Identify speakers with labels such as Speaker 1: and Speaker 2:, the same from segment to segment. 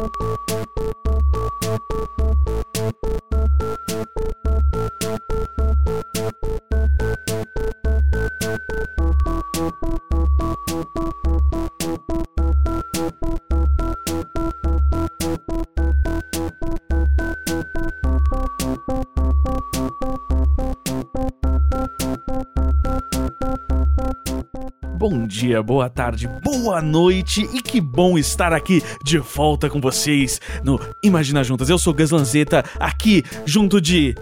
Speaker 1: Bom dia, boa tarde, boa noite e que bom estar aqui de volta com vocês no Imagina Juntas. Eu sou Gus Lanzetta, aqui junto de.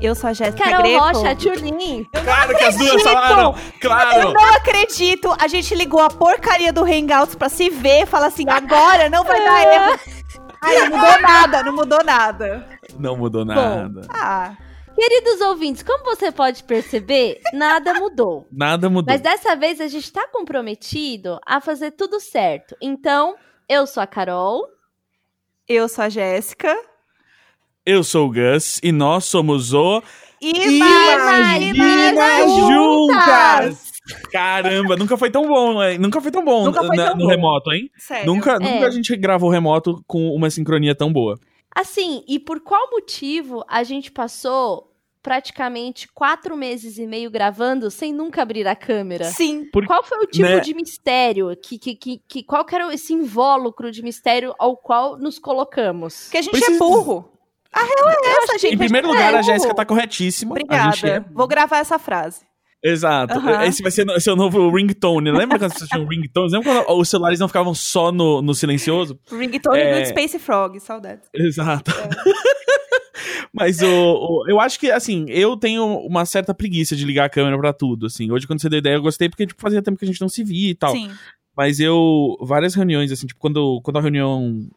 Speaker 2: Eu sou a Jéssica
Speaker 3: Carol
Speaker 2: Greco.
Speaker 3: Rocha, Tchulin.
Speaker 1: Claro que as duas falaram!
Speaker 2: Eu
Speaker 1: Claro!
Speaker 2: não acredito! A gente ligou a porcaria do Hangouts pra se ver, fala assim, agora não vai dar erro. Ai, não mudou nada, não mudou nada.
Speaker 1: Não mudou nada.
Speaker 2: Ah,
Speaker 3: Queridos ouvintes, como você pode perceber, nada mudou.
Speaker 1: Nada mudou.
Speaker 3: Mas dessa vez a gente tá comprometido a fazer tudo certo. Então, eu sou a Carol.
Speaker 2: eu sou a Jéssica.
Speaker 1: Eu sou o Gus e nós somos o
Speaker 3: Imagina
Speaker 1: Juntas! Caramba, nunca foi tão bom, né? Nunca foi tão bom
Speaker 2: Nunca foi
Speaker 1: na-
Speaker 2: tão
Speaker 1: no
Speaker 2: bom.
Speaker 1: remoto, hein?
Speaker 2: Sério.
Speaker 1: Nunca,
Speaker 3: É.
Speaker 1: nunca a gente gravou remoto com uma sincronia tão boa.
Speaker 3: Assim, e por qual motivo a gente passou praticamente quatro meses e meio gravando sem nunca abrir a câmera?
Speaker 2: Sim.
Speaker 1: Por-
Speaker 3: Qual foi o tipo
Speaker 1: né?
Speaker 3: de mistério? Que, que, que, que, qual que era esse invólucro de mistério ao qual nos colocamos?
Speaker 2: Porque a gente
Speaker 1: Precisa-
Speaker 2: é burro. A real é essa, gente.
Speaker 1: em primeiro lugar,
Speaker 2: é
Speaker 1: a Jéssica tá corretíssima. A
Speaker 2: Obrigada.
Speaker 1: gente é.
Speaker 2: Vou gravar essa frase.
Speaker 1: Exato. Esse vai ser seu novo ringtone. Lembra quando vocês tinham ringtones? Lembra quando os celulares não ficavam só no, no silencioso?
Speaker 2: Ringtone
Speaker 1: É.
Speaker 2: do Space Frog, saudades.
Speaker 1: Exato. Mas o, o- eu acho que, assim, eu tenho uma certa preguiça de ligar a câmera pra tudo, assim. Hoje, quando você deu ideia, eu gostei porque, tipo, fazia tempo que a gente não se via e tal.
Speaker 2: Sim.
Speaker 1: Mas eu, várias reuniões, assim, tipo, quando, quando a reunião,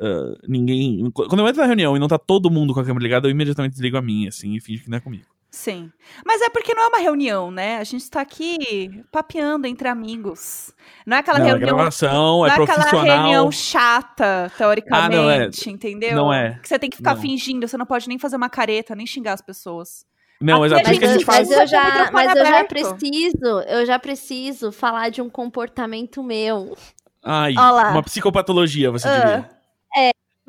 Speaker 1: ah, ninguém... Quando eu entro na reunião e não tá todo mundo com a câmera ligada, eu imediatamente desligo a minha, assim, e finge que não é comigo.
Speaker 2: Sim. Mas é porque não é uma reunião, né? A gente tá aqui papeando entre amigos. Não é aquela
Speaker 1: não, é
Speaker 2: reunião.
Speaker 1: gravação,
Speaker 2: não
Speaker 1: é
Speaker 2: é aquela
Speaker 1: reunião
Speaker 2: chata, teoricamente,
Speaker 1: Ah, não é.
Speaker 2: entendeu?
Speaker 1: Não é.
Speaker 2: Que você tem que ficar
Speaker 1: Não.
Speaker 2: fingindo, você não pode nem fazer uma careta, nem xingar as pessoas.
Speaker 1: Não,
Speaker 2: gente faz-
Speaker 1: faz...
Speaker 3: mas eu já, mas eu já preciso, eu já preciso falar de um comportamento meu.
Speaker 1: Ai,
Speaker 3: Ó lá.
Speaker 1: uma psicopatologia, você
Speaker 3: Ah.
Speaker 1: diria.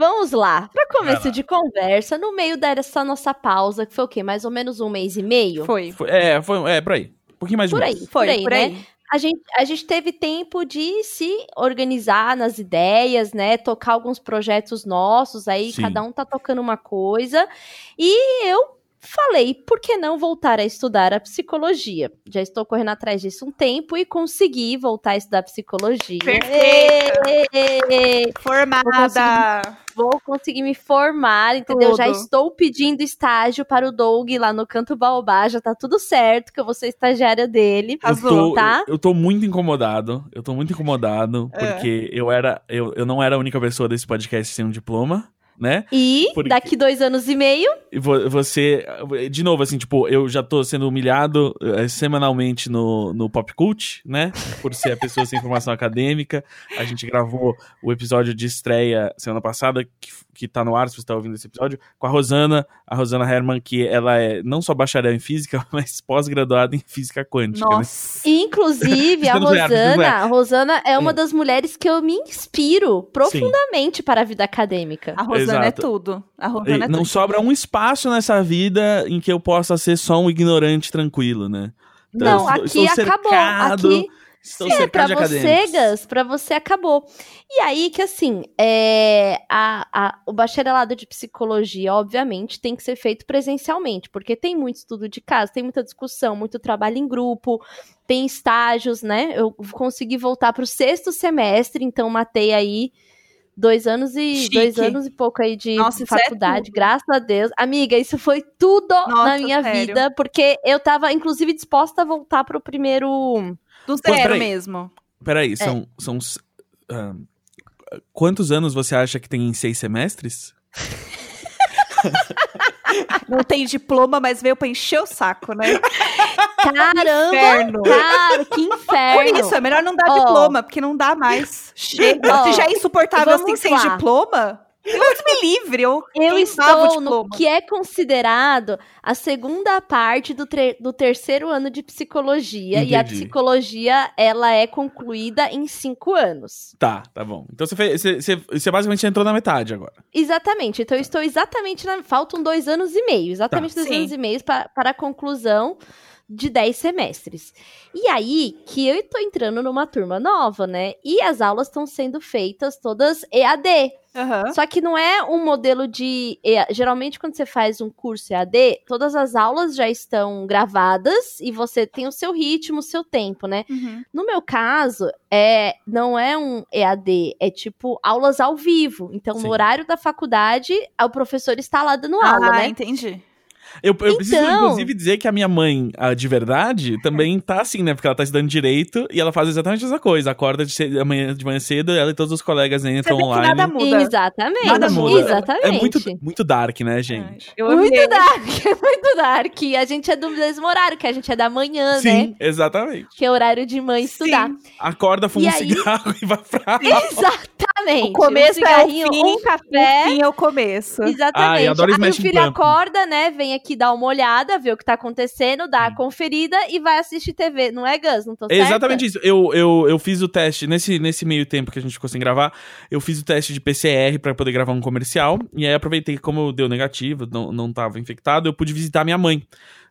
Speaker 3: Vamos lá, para começo
Speaker 1: lá.
Speaker 3: de conversa, no meio dessa nossa pausa, que foi o quê? Mais ou menos um mês e meio?
Speaker 2: Foi.
Speaker 1: Foi- é, foi, é, por aí. Um pouquinho mais de um
Speaker 3: Por aí,
Speaker 1: mês.
Speaker 2: Foi,
Speaker 3: por aí,
Speaker 2: por
Speaker 3: né?
Speaker 2: aí.
Speaker 3: A gente, a gente teve tempo de se organizar nas ideias, né? Tocar alguns projetos nossos, aí
Speaker 1: Sim.
Speaker 3: cada um tá tocando uma coisa. E eu falei, por que não voltar a estudar a psicologia? Já estou correndo atrás disso um tempo e consegui voltar a estudar psicologia.
Speaker 2: Perfeita.
Speaker 3: Ê!
Speaker 2: Formada.
Speaker 3: Vou conseguir me formar, entendeu? Já
Speaker 2: Tudo.
Speaker 3: estou pedindo estágio para o Doug lá no Canto Baobá, já tá tudo certo, que eu vou ser estagiária dele.
Speaker 1: Eu tô,
Speaker 3: tá?
Speaker 1: eu tô muito incomodado. Eu tô muito incomodado.
Speaker 2: É.
Speaker 1: Porque eu era. Eu, eu não era a única pessoa desse podcast sem um diploma, né?
Speaker 3: E
Speaker 1: Porque-
Speaker 3: daqui dois anos e meio,
Speaker 1: E vo- você. De novo, assim, tipo, eu já tô sendo humilhado eh, semanalmente no, no Pop Cult, né? Por ser a pessoa sem formação acadêmica. A gente gravou o episódio de estreia semana passada, que, que tá no ar, se você tá ouvindo esse episódio, com a Rosana, a Rosana Herman, que ela é não só bacharel em física, mas pós-graduada em física quântica. né?
Speaker 2: Nossa.
Speaker 3: e, inclusive a
Speaker 1: precisamos
Speaker 3: Rosana,
Speaker 1: ganhar.
Speaker 3: a Rosana é uma
Speaker 1: Hum.
Speaker 3: das mulheres que eu me inspiro profundamente para a vida acadêmica.
Speaker 2: A Rosana é tudo. A Rosana é
Speaker 1: não
Speaker 2: tudo.
Speaker 1: sobra um espaço nessa vida em que eu possa ser só um ignorante tranquilo, né? Então,
Speaker 3: Não, aqui acabou. Aqui
Speaker 1: Estou
Speaker 3: É, pra você. Gus, pra você acabou. E aí que, assim, é, a, a- o bacharelado de psicologia, obviamente, tem que ser feito presencialmente, porque tem muito estudo de casa, tem muita discussão, muito trabalho em grupo, tem estágios, né? Eu consegui voltar pro sexto semestre, então matei aí dois anos e
Speaker 2: Chique.
Speaker 3: dois anos e pouco aí de
Speaker 2: Nossa, é
Speaker 3: faculdade,
Speaker 2: tudo.
Speaker 3: graças a Deus. Amiga, isso foi tudo na
Speaker 2: Nossa,
Speaker 3: minha
Speaker 2: sério.
Speaker 3: vida, porque eu tava, inclusive, disposta a voltar pro primeiro...
Speaker 2: Do
Speaker 1: Pô,
Speaker 2: zero
Speaker 1: peraí.
Speaker 2: mesmo.
Speaker 3: É.
Speaker 1: Peraí, são. são s- ah, quantos anos você acha que tem em seis semestres?
Speaker 2: Não tem diploma, mas veio pra encher o saco, né?
Speaker 3: Caramba!
Speaker 2: Inferno.
Speaker 3: Cara, que
Speaker 2: Por
Speaker 3: inferno!
Speaker 2: isso, é melhor não dar
Speaker 3: Ó.
Speaker 2: diploma, porque não dá mais. Chega.
Speaker 3: Ó,
Speaker 2: Se já é insuportável
Speaker 3: vamos
Speaker 2: assim sem diploma, Deus me livre, eu,
Speaker 3: Eu estou no que é considerado a segunda parte do, do terceiro ano de psicologia. E a
Speaker 1: Entendi.
Speaker 3: psicologia, ela é concluída em cinco anos.
Speaker 1: Tá, tá bom. Então você, fez, você, você, você basicamente entrou na metade agora.
Speaker 3: Exatamente. Então, eu estou exatamente na. Faltam dois anos e meio. Exatamente dois
Speaker 2: Sim.
Speaker 3: anos e meio pa- para a conclusão de 10 semestres. E aí que eu estou entrando numa turma nova, né? E as aulas estão sendo feitas todas EAD.
Speaker 2: Aham.
Speaker 3: Só que não é um modelo de. Geralmente, quando você faz um curso EAD, todas as aulas já estão gravadas e você tem o seu ritmo, o seu tempo, né?
Speaker 2: Uhum.
Speaker 3: No meu caso, é, não é um EAD, é tipo aulas ao vivo. Então,
Speaker 1: Sim.
Speaker 3: no horário da faculdade, o professor está lá dando aula,
Speaker 2: ah,
Speaker 3: né?
Speaker 2: entendi.
Speaker 1: Eu, eu preciso,
Speaker 3: Então-
Speaker 1: inclusive, dizer que a minha mãe, a de verdade, também tá assim, né? Porque ela tá estudando direito e ela faz exatamente essa coisa. Acorda de, cedo, amanhã, de manhã cedo, ela e todos os colegas entram online.
Speaker 2: nada muda.
Speaker 3: Exatamente.
Speaker 1: Nada muda.
Speaker 3: Exatamente.
Speaker 1: É muito, muito dark, né, gente?
Speaker 2: Eu
Speaker 3: Muito
Speaker 2: amei.
Speaker 3: dark, é muito dark. A gente é do mesmo horário, que a gente é da manhã, né?
Speaker 1: Sim, exatamente.
Speaker 3: Que é horário de mãe estudar.
Speaker 2: Sim.
Speaker 1: Acorda, fuma
Speaker 3: E
Speaker 1: um
Speaker 3: aí-
Speaker 1: cigarro e vai pra
Speaker 3: Exatamente.
Speaker 2: O começo
Speaker 3: um
Speaker 2: é o
Speaker 3: cigarrinho,
Speaker 2: fim,
Speaker 3: um café.
Speaker 2: O fim é o começo.
Speaker 3: Exatamente.
Speaker 1: Ai, adoro
Speaker 3: Aí o filho acorda, né? Vem aqui dar uma olhada, ver o que tá acontecendo, dá a conferida e vai assistir TV. Não é, Gus? Não tô
Speaker 1: É
Speaker 3: certa?
Speaker 1: exatamente isso. Eu, eu, eu fiz o teste, nesse, nesse meio tempo que a gente ficou sem gravar, eu fiz o teste de PCR pra poder gravar um comercial. E aí aproveitei que, como deu negativo, não, não tava infectado, eu pude visitar minha mãe,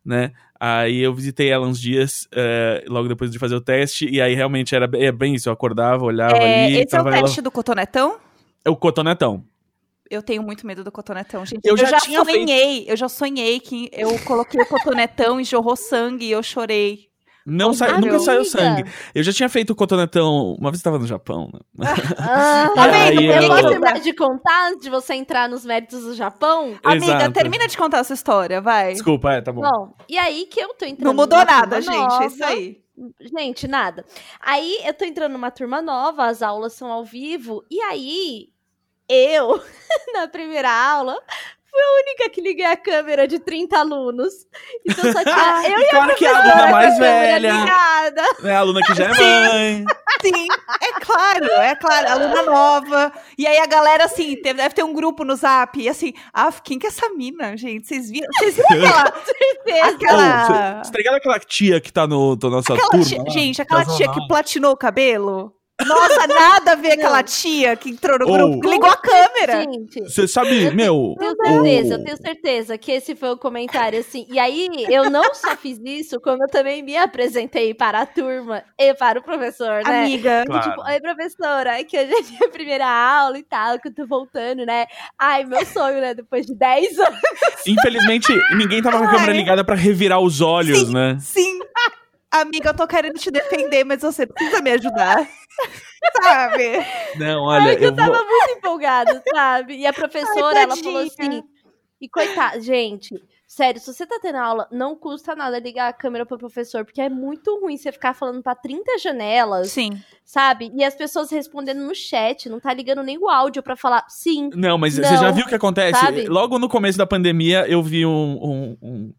Speaker 1: né? Aí eu visitei ela uns dias, eh, logo depois de fazer o teste, e aí realmente era bem, é bem isso. Eu acordava, olhava
Speaker 2: É,
Speaker 1: ali,
Speaker 2: esse é o
Speaker 1: tava ela-
Speaker 2: teste do cotonetão?
Speaker 1: É o cotonetão.
Speaker 2: Eu tenho muito medo do cotonetão, gente.
Speaker 1: Eu
Speaker 2: Eu,
Speaker 1: já
Speaker 2: já, sonhei, eu já sonhei que eu coloquei o cotonetão e jorrou sangue e eu chorei.
Speaker 1: Não sa... Nunca saiu
Speaker 3: Amiga.
Speaker 1: sangue. Eu já tinha feito o cotonetão. Uma vez eu tava no Japão, né?
Speaker 3: Ah,
Speaker 2: Tá
Speaker 1: vendo?
Speaker 3: eu
Speaker 1: Eu-
Speaker 3: posso terminar de contar antes de você entrar nos méritos do Japão?
Speaker 2: Amiga,
Speaker 1: Exato.
Speaker 2: termina de contar a sua história, vai.
Speaker 1: Desculpa, é, tá bom.
Speaker 3: Bom, e aí que eu tô entrando
Speaker 2: Não mudou nada, gente,
Speaker 3: nova.
Speaker 2: é isso aí.
Speaker 3: Gente, nada. Aí eu tô entrando numa turma nova, as aulas são ao vivo, e aí eu, na primeira aula, fui a única que liguei a câmera de 30 alunos. Então só tinha eu
Speaker 1: E claro que é a aluna mais
Speaker 3: a
Speaker 1: velha,
Speaker 3: ligada.
Speaker 1: né? A aluna que já é mãe.
Speaker 2: Sim, é claro, é claro, aluna nova. E aí a galera, assim, teve- deve ter um grupo no zap, e assim, ah, quem que é essa mina, gente? Vocês viram? Vocês viram aquela. Aquela...
Speaker 1: cê- Você tá ligado aquela tia que tá no, na nossa
Speaker 2: aquela
Speaker 1: turma?
Speaker 2: tia- gente, aquela tia que platinou o cabelo? Nossa, nada a ver aquela tia que entrou no
Speaker 1: Ou-
Speaker 2: grupo, que ligou a câmera.
Speaker 3: Gente,
Speaker 1: Você sabe, meu.
Speaker 3: tenho certeza, eu tenho certeza que esse foi o comentário, assim. E aí, eu não só fiz isso, como eu também me apresentei para a turma e para o professor, né?
Speaker 2: Amiga,
Speaker 1: Claro.
Speaker 3: Tipo, oi, professora, que hoje é minha primeira aula e tal, que eu tô voltando, né? Ai, meu sonho, né? Depois de 10 anos.
Speaker 1: Infelizmente, ninguém tava com a câmera
Speaker 2: Ai.
Speaker 1: ligada pra revirar os olhos,
Speaker 2: Sim.
Speaker 1: né?
Speaker 2: sim. Amiga, eu tô querendo te defender, mas você precisa me ajudar. Sabe?
Speaker 1: Não, olha,
Speaker 3: Ai, que
Speaker 1: eu
Speaker 3: eu tava
Speaker 1: vou.
Speaker 3: muito empolgada, sabe? E a professora,
Speaker 2: Ai,
Speaker 3: ela falou assim. E coitada, gente, sério, se você tá tendo aula, não custa nada ligar a câmera pro professor, porque é muito ruim você ficar falando pra 30 janelas,
Speaker 2: Sim.
Speaker 3: sabe? E as pessoas respondendo no chat, não tá ligando nem o áudio pra falar sim.
Speaker 1: Não, mas
Speaker 3: Não,
Speaker 1: você já viu o que acontece?
Speaker 3: sabe?
Speaker 1: Logo no começo da pandemia, eu vi um, um- um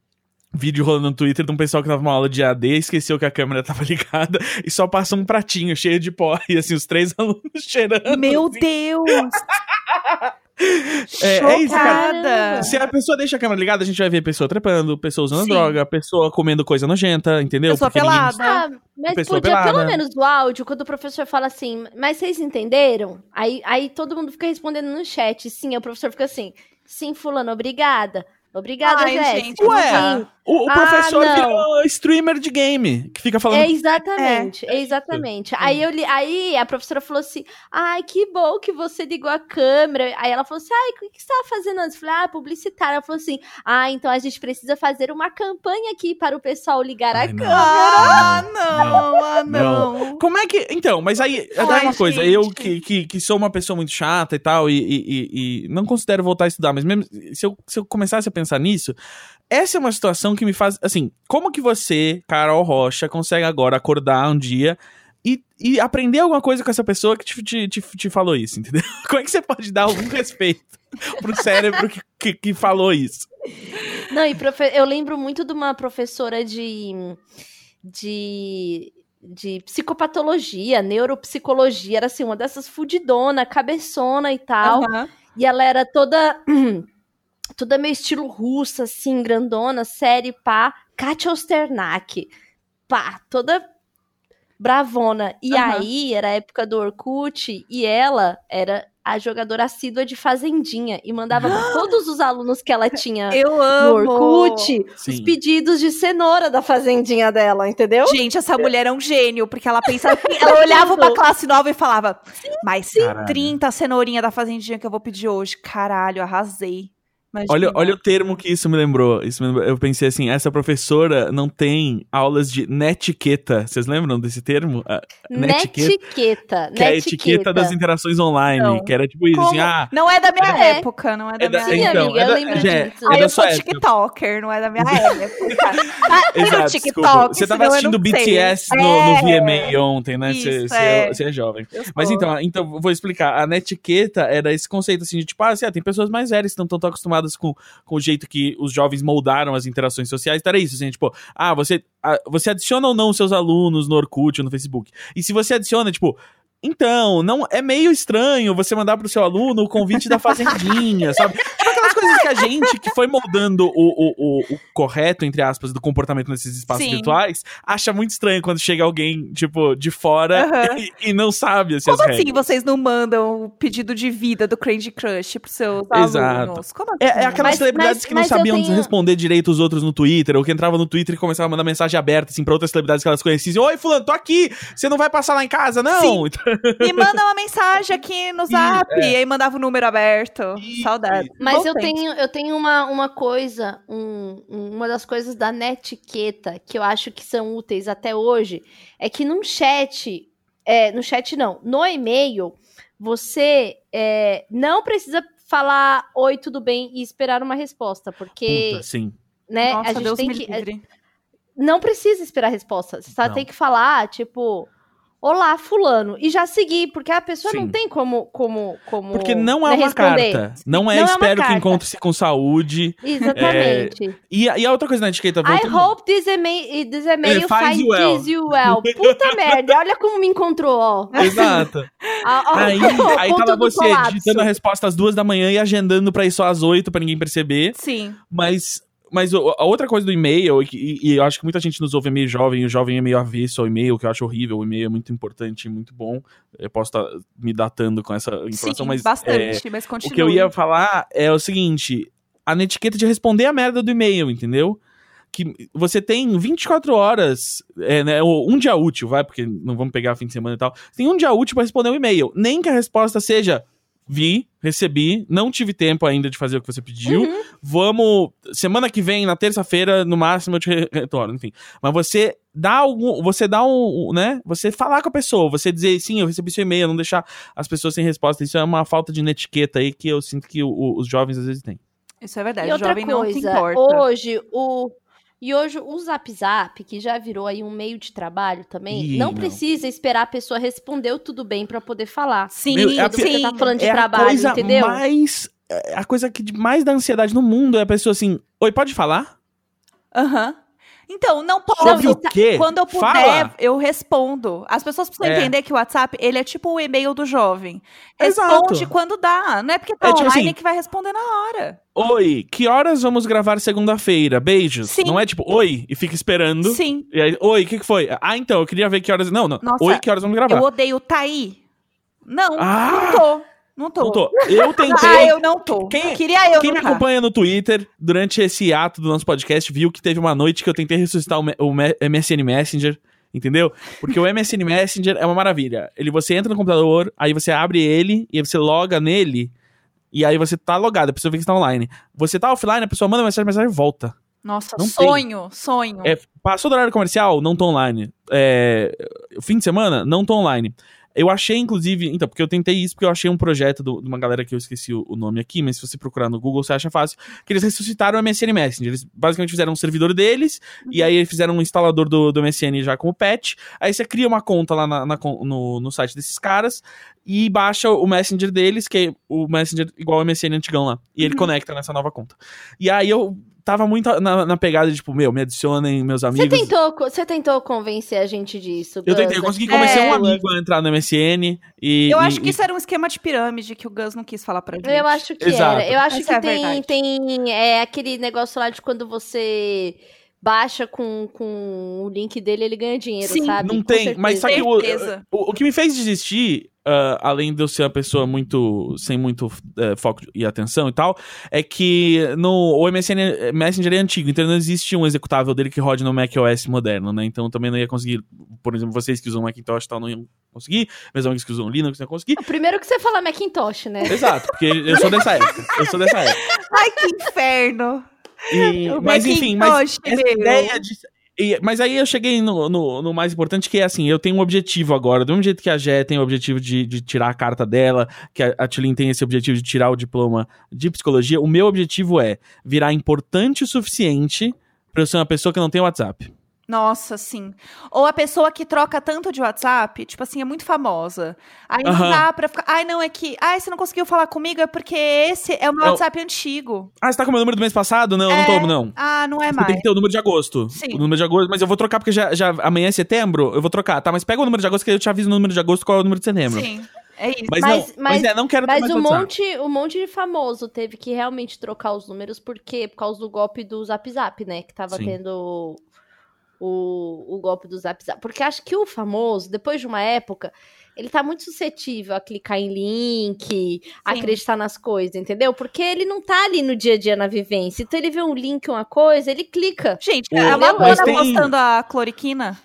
Speaker 1: vídeo rolando no Twitter de um pessoal que tava numa aula de AD, esqueceu que a câmera tava ligada e só passa um pratinho cheio de pó. E assim, os três alunos cheirando.
Speaker 2: Meu
Speaker 1: assim.
Speaker 2: Deus!
Speaker 1: É, é isso, cara. Se a pessoa deixa a câmera ligada, a gente vai ver a pessoa trepando, pessoa usando
Speaker 2: Sim.
Speaker 1: droga, pessoa comendo coisa nojenta, entendeu?
Speaker 2: Pessoa
Speaker 1: Porque ninguém-
Speaker 2: pelada.
Speaker 3: Ah, mas
Speaker 1: Pessoa
Speaker 3: podia pelo
Speaker 1: pelada.
Speaker 3: menos o áudio, quando o professor fala assim, mas vocês entenderam? Aí, aí todo mundo fica respondendo no chat, sim, aí o professor fica assim, sim, fulano, obrigada. Obrigada,
Speaker 2: Ai,
Speaker 3: Jéssica.
Speaker 2: gente,
Speaker 1: Ué,
Speaker 3: Sim.
Speaker 1: O, o
Speaker 3: Ah,
Speaker 1: professor
Speaker 3: não.
Speaker 1: virou streamer de game, que fica falando.
Speaker 3: É exatamente, é, exatamente. Aí, eu li, aí a professora falou assim: ai, que bom que você ligou a câmera. Aí ela falou assim: ai, o que você estava fazendo antes? Eu falei, ah, publicitária. Ela falou assim: ah, então a gente precisa fazer uma campanha aqui para o pessoal ligar
Speaker 1: Ai,
Speaker 3: a
Speaker 1: não.
Speaker 3: câmera.
Speaker 2: Ah, não, ah, não.
Speaker 1: Como é que. Então, mas aí, é
Speaker 2: Ai,
Speaker 1: uma coisa.
Speaker 2: gente.
Speaker 1: Eu que, que, que sou uma pessoa muito chata e tal, e, e, e- e não considero voltar a estudar, mas mesmo se eu, se eu começasse a pensar nisso, essa é uma situação que me faz. Assim, como que você, Carol Rocha, consegue agora acordar um dia e, e aprender alguma coisa com essa pessoa que te, te, te, te falou isso, entendeu? Como é que você pode dar algum respeito pro cérebro que, que, que falou isso?
Speaker 3: Não, e profe- eu lembro muito de uma professora de. de de psicopatologia, neuropsicologia, era assim, uma dessas fudidona, cabeçona e tal.
Speaker 2: Aham.
Speaker 3: E ela era toda. toda meio estilo russa, assim, grandona, série, pá. Katia Osternak. Pá, toda bravona. E
Speaker 2: Aham.
Speaker 3: aí, era a época do Orkut, e ela era a jogadora assídua de Fazendinha. E mandava pra todos os alunos que ela tinha
Speaker 2: Eu
Speaker 3: no. Orkut os
Speaker 1: Sim.
Speaker 3: pedidos de cenoura da Fazendinha dela, entendeu?
Speaker 2: Gente, essa mulher é um gênio, porque ela pensava ela olhava uma classe nova e falava: Mas
Speaker 1: Caralho.
Speaker 2: 30 cenourinha da fazendinha que eu vou pedir hoje. Caralho, arrasei. Imagina.
Speaker 1: Olha, olha o termo que isso me lembrou. Isso me lembrou- Eu pensei assim, essa professora não tem aulas de netiqueta. Vocês lembram desse termo? A- Netiqueta.
Speaker 3: Netiqueta.
Speaker 1: Que é a etiqueta das interações online.
Speaker 2: Não.
Speaker 1: que era tipo isso, assim, ah,
Speaker 2: Não é da minha
Speaker 3: É.
Speaker 2: época, não é da
Speaker 1: É da-
Speaker 2: minha
Speaker 3: Sim,
Speaker 2: época.
Speaker 1: então,
Speaker 3: amiga,
Speaker 1: é
Speaker 3: eu
Speaker 1: da-
Speaker 3: lembro
Speaker 1: já é-
Speaker 3: disso.
Speaker 1: é
Speaker 2: Ah, eu sou
Speaker 1: época.
Speaker 2: TikToker, não é da minha época. Ah, tem no
Speaker 1: Exato,
Speaker 2: TikTok.
Speaker 1: Você tava
Speaker 2: eu
Speaker 1: assistindo
Speaker 2: sei.
Speaker 1: BTS no, no
Speaker 2: É.
Speaker 1: VMA ontem, né? Você
Speaker 2: é.
Speaker 1: você é jovem.
Speaker 2: Eu sou.
Speaker 1: Mas então, então, vou explicar. A netiqueta era esse conceito assim de tipo, ah, assim, ah, tem pessoas mais velhas que não estão tão acostumadas com, com o jeito que os jovens moldaram as interações sociais. Então era isso, assim, tipo, ah, você, ah, você adiciona ou não os seus alunos no Orkut ou no Facebook. E se você adiciona, tipo. Então, não é meio estranho você mandar pro seu aluno o convite da fazendinha, sabe? Coisas que a gente que foi moldando o, o, o, o correto, entre aspas, do comportamento nesses espaços
Speaker 2: Sim.
Speaker 1: virtuais, acha muito estranho quando chega alguém, tipo, de fora
Speaker 2: Aham.
Speaker 1: e, e não sabe assim,
Speaker 2: Como
Speaker 1: as
Speaker 2: assim
Speaker 1: regras.
Speaker 2: vocês não mandam o pedido de vida do Candy Crush pros seus
Speaker 1: Exato.
Speaker 2: alunos? Como assim?
Speaker 1: É, é aquelas
Speaker 3: Mas-
Speaker 1: celebridades
Speaker 3: mas-
Speaker 1: que não sabiam
Speaker 3: tenho-
Speaker 1: responder direito os outros no Twitter, ou que entravam no Twitter e começavam a mandar mensagem aberta, assim, pra outras celebridades que elas conheciam. Oi, fulano, tô aqui! Você não vai passar lá em casa, não?
Speaker 2: Sim.
Speaker 1: Então,
Speaker 2: Me manda uma mensagem aqui no zap. E aí mandava o número aberto. Saudade.
Speaker 3: Mas eu
Speaker 2: tempo.
Speaker 3: Tenho, eu tenho uma, uma coisa, um- uma das coisas da netiqueta que eu acho que são úteis até hoje, é que num chat, é, no chat não, no e-mail, você é, não precisa falar oi, tudo bem e esperar uma resposta, porque,
Speaker 1: puta, sim.
Speaker 3: né,
Speaker 2: Nossa,
Speaker 3: a gente
Speaker 2: Deus
Speaker 3: tem
Speaker 2: me
Speaker 3: que...
Speaker 2: livre.
Speaker 3: Não precisa esperar a resposta. Você só
Speaker 1: Não.
Speaker 3: tem que falar, tipo, olá, fulano, e já seguir, porque a pessoa
Speaker 1: Sim.
Speaker 3: não tem como, como, como
Speaker 1: Porque não é
Speaker 3: né,
Speaker 1: uma
Speaker 3: responder.
Speaker 1: carta. Não é
Speaker 3: Não é uma
Speaker 1: espero que
Speaker 3: carta.
Speaker 1: encontre-se com saúde.
Speaker 3: Exatamente.
Speaker 1: E, a- e a outra coisa na etiqueta...
Speaker 3: I hope this email, this email
Speaker 1: É, finds you well.
Speaker 3: you well. Puta merda, olha como me encontrou, ó.
Speaker 1: Exato.
Speaker 3: A-
Speaker 1: Aí, aí tava
Speaker 3: do
Speaker 1: você
Speaker 3: colapso.
Speaker 1: digitando a resposta às duas da manhã e agendando pra ir só às oito pra ninguém perceber.
Speaker 2: Sim.
Speaker 1: Mas, mas a outra coisa do e-mail, e, e eu acho que muita gente nos ouve é meio jovem, e o jovem é meio avesso ao e-mail, que eu acho horrível. O e-mail é muito importante e muito bom. Eu posso estar me datando com essa informação,
Speaker 2: Sim,
Speaker 1: mas. é,
Speaker 2: bastante. mas continua.
Speaker 1: o que eu ia falar é o seguinte: a netiqueta de responder a merda do e-mail, entendeu? Que você tem 24 horas, é, né, um dia útil, vai, porque não vamos pegar fim de semana e tal. Você tem um dia útil pra responder o e-mail. Nem que a resposta seja: vi, recebi, não tive tempo ainda de fazer o que você pediu.
Speaker 3: Uhum.
Speaker 1: Vamos. Semana que vem, na terça-feira, no máximo, eu te re- retorno, enfim. Mas você dá algum. Você dá um. né? Você falar com a pessoa, você dizer sim, eu recebi seu e-mail, não deixar as pessoas sem resposta. Isso é uma falta de netiqueta aí que eu sinto que o- o- os jovens às vezes têm.
Speaker 2: Isso é verdade.
Speaker 3: E
Speaker 2: O
Speaker 3: outra
Speaker 2: jovem não se
Speaker 3: coisa,
Speaker 2: importa.
Speaker 3: hoje o e hoje o Zap Zap, que já virou aí um meio de trabalho também,
Speaker 1: Ih,
Speaker 3: não,
Speaker 1: não.
Speaker 3: precisa esperar a pessoa responder o tudo bem pra poder falar.
Speaker 2: Sim,
Speaker 1: Meu, é a-
Speaker 2: sim.
Speaker 3: tá falando de
Speaker 1: é
Speaker 3: trabalho,
Speaker 1: a coisa
Speaker 3: entendeu?
Speaker 1: mais. é A coisa que mais dá ansiedade no mundo é a pessoa assim: Oi, pode falar?
Speaker 2: Aham. Então, não pode.
Speaker 1: Sobre o quê?
Speaker 2: Quando eu puder,
Speaker 1: Fala.
Speaker 2: eu respondo. As pessoas precisam
Speaker 1: É.
Speaker 2: entender que o WhatsApp, ele é tipo o e-mail do jovem.
Speaker 1: Exato.
Speaker 2: Responde quando dá. Não é porque tá
Speaker 1: É tipo
Speaker 2: online
Speaker 1: assim-
Speaker 2: que vai responder na hora.
Speaker 1: Oi, que horas vamos gravar segunda-feira? Beijos.
Speaker 2: Sim.
Speaker 1: Não é tipo, oi, e fica esperando.
Speaker 2: Sim.
Speaker 1: E aí, oi, o que, que foi? Ah, então, eu queria ver que horas. Não, não.
Speaker 2: Nossa,
Speaker 1: oi, que horas vamos gravar?
Speaker 2: Eu odeio tá aí. Não,
Speaker 1: Ah!
Speaker 2: não tô. Não tô.
Speaker 1: Não tô. Eu tentei.
Speaker 2: Ah, eu não tô.
Speaker 1: Quem-
Speaker 2: Queria eu
Speaker 1: Quem me
Speaker 2: tá.
Speaker 1: acompanha no Twitter, durante esse ato do nosso podcast, viu que teve uma noite que eu tentei ressuscitar o, o MSN Messenger, entendeu? Porque o MSN Messenger é uma maravilha. Ele, você entra no computador, aí você abre ele, e aí você loga nele, e aí você tá logado, a pessoa vê que está online. Você tá offline, a pessoa manda mensagem, a mensagem volta.
Speaker 2: Nossa,
Speaker 1: Não
Speaker 2: sonho, sonho.
Speaker 1: É, passou do horário comercial, não tô online. É, fim de semana, não tô online. Eu achei, inclusive, então, porque eu tentei isso, porque eu achei um projeto do- de uma galera que eu esqueci o, o nome aqui, mas se você procurar no Google, você acha fácil, que eles ressuscitaram o MSN Messenger. Eles basicamente fizeram um servidor deles, e aí eles fizeram um instalador do, do MSN já com o patch. Aí você cria uma conta lá na- na no, no site desses caras, e baixa o Messenger deles, que é o Messenger igual ao MSN antigão lá. E ele
Speaker 2: Uhum.
Speaker 1: conecta nessa nova conta. E aí eu tava muito na, na pegada de, tipo, meu, me adicionem meus
Speaker 3: Você
Speaker 1: amigos.
Speaker 3: tentou, co- você tentou convencer a gente disso?
Speaker 1: Eu tentei, eu consegui convencer
Speaker 2: É.
Speaker 1: um amigo a entrar no MSN e.
Speaker 2: Eu
Speaker 1: e-
Speaker 2: acho que
Speaker 1: e-
Speaker 2: isso era um esquema de pirâmide que o Gus não quis falar pra gente.
Speaker 3: Eu acho que
Speaker 1: Exato.
Speaker 3: era. Eu acho
Speaker 2: Essa
Speaker 3: que
Speaker 2: é
Speaker 3: tem,
Speaker 2: verdade.
Speaker 3: tem é, aquele negócio lá de quando você baixa com, com o link dele, ele ganha dinheiro,
Speaker 2: Sim,
Speaker 3: sabe?
Speaker 1: Não
Speaker 3: Com
Speaker 1: tem, mas só
Speaker 3: certeza.
Speaker 1: que o,
Speaker 2: Certeza.
Speaker 1: o, o que me fez desistir, ah, além de eu ser uma pessoa muito. sem muito eh, foco e atenção e tal, é que no, o MSN Messenger é antigo, então não existe um executável dele que rode no macOS moderno, né? Então eu também não ia conseguir. Por exemplo, vocês que usam Macintosh e tal, não iam conseguir. Meus amigos que usam Linux não iam conseguir.
Speaker 3: O primeiro que você fala Macintosh, né?
Speaker 1: Exato, porque eu sou dessa época. Eu sou dessa época.
Speaker 2: Ai, que inferno!
Speaker 1: E- mas enfim, mas
Speaker 2: Macintosh,
Speaker 1: essa ideia de. E- mas aí eu cheguei no, no, no mais importante, que é assim, eu tenho um objetivo agora. Do mesmo jeito que a Gé tem o objetivo de, de tirar a carta dela, que a, a Tilin tem esse objetivo de tirar o diploma de psicologia, o meu objetivo é virar importante o suficiente pra eu ser uma pessoa que não tem WhatsApp.
Speaker 2: Nossa, sim. Ou a pessoa que troca tanto de WhatsApp, tipo assim, é muito famosa. Aí não dá pra ficar. Ai, não, é que. Ai, você não conseguiu falar comigo, é porque esse é o meu
Speaker 1: Eu-
Speaker 2: WhatsApp antigo.
Speaker 1: Ah, você tá com o meu número do mês passado? Não,
Speaker 2: É,
Speaker 1: não tô, não.
Speaker 2: Ah, não é
Speaker 1: Você
Speaker 2: mais.
Speaker 1: tem que ter o número de agosto.
Speaker 2: Sim.
Speaker 1: O número de agosto, mas eu vou trocar porque já, já amanhã é setembro, eu vou trocar, tá? Mas pega o número de agosto que eu te aviso no número de agosto qual é o número de setembro.
Speaker 2: Sim, é isso.
Speaker 1: Mas,
Speaker 3: Mas-
Speaker 1: não, mas,
Speaker 3: mas-
Speaker 1: é, não quero ter
Speaker 3: Mas
Speaker 1: mais
Speaker 3: um monte, um monte de famoso teve que realmente trocar os números, porque por causa do golpe do Zap Zap, né? Que tava
Speaker 1: Sim.
Speaker 3: tendo o, o golpe do Zap Zap. Porque acho que o famoso, depois de uma época, ele tá muito suscetível a clicar em link, a acreditar nas coisas, entendeu? Porque ele não tá ali no dia a dia na vivência. Então ele vê um link, uma coisa, ele clica.
Speaker 2: Gente,
Speaker 1: O-
Speaker 2: a Madonna
Speaker 1: tem-
Speaker 2: postando a cloriquina.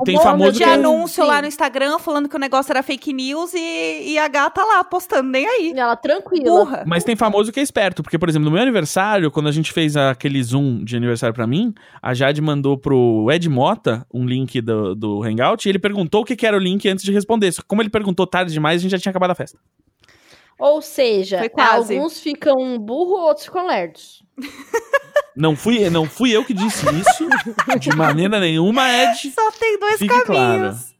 Speaker 2: Um
Speaker 1: Tem
Speaker 2: monte
Speaker 1: famoso
Speaker 2: de
Speaker 1: que- é
Speaker 2: anúncio
Speaker 3: Sim.
Speaker 2: lá no Instagram falando que o negócio era fake news e, e a gata lá postando, nem aí.
Speaker 3: Ela tranquila.
Speaker 2: Burra.
Speaker 1: Mas tem famoso que é esperto, porque, por exemplo, no meu aniversário, quando a gente fez aquele Zoom de aniversário pra mim, a Jade mandou pro Ed Mota um link do, do Hangout e ele perguntou o que, que era o link antes de responder. Só que como ele perguntou tarde demais, a gente já tinha acabado a festa.
Speaker 3: Ou seja, alguns ficam burro, outros ficam lerdos.
Speaker 1: Não fui, não fui eu que disse isso, de maneira nenhuma, Ed.
Speaker 2: Só tem dois
Speaker 1: Fique
Speaker 2: caminhos.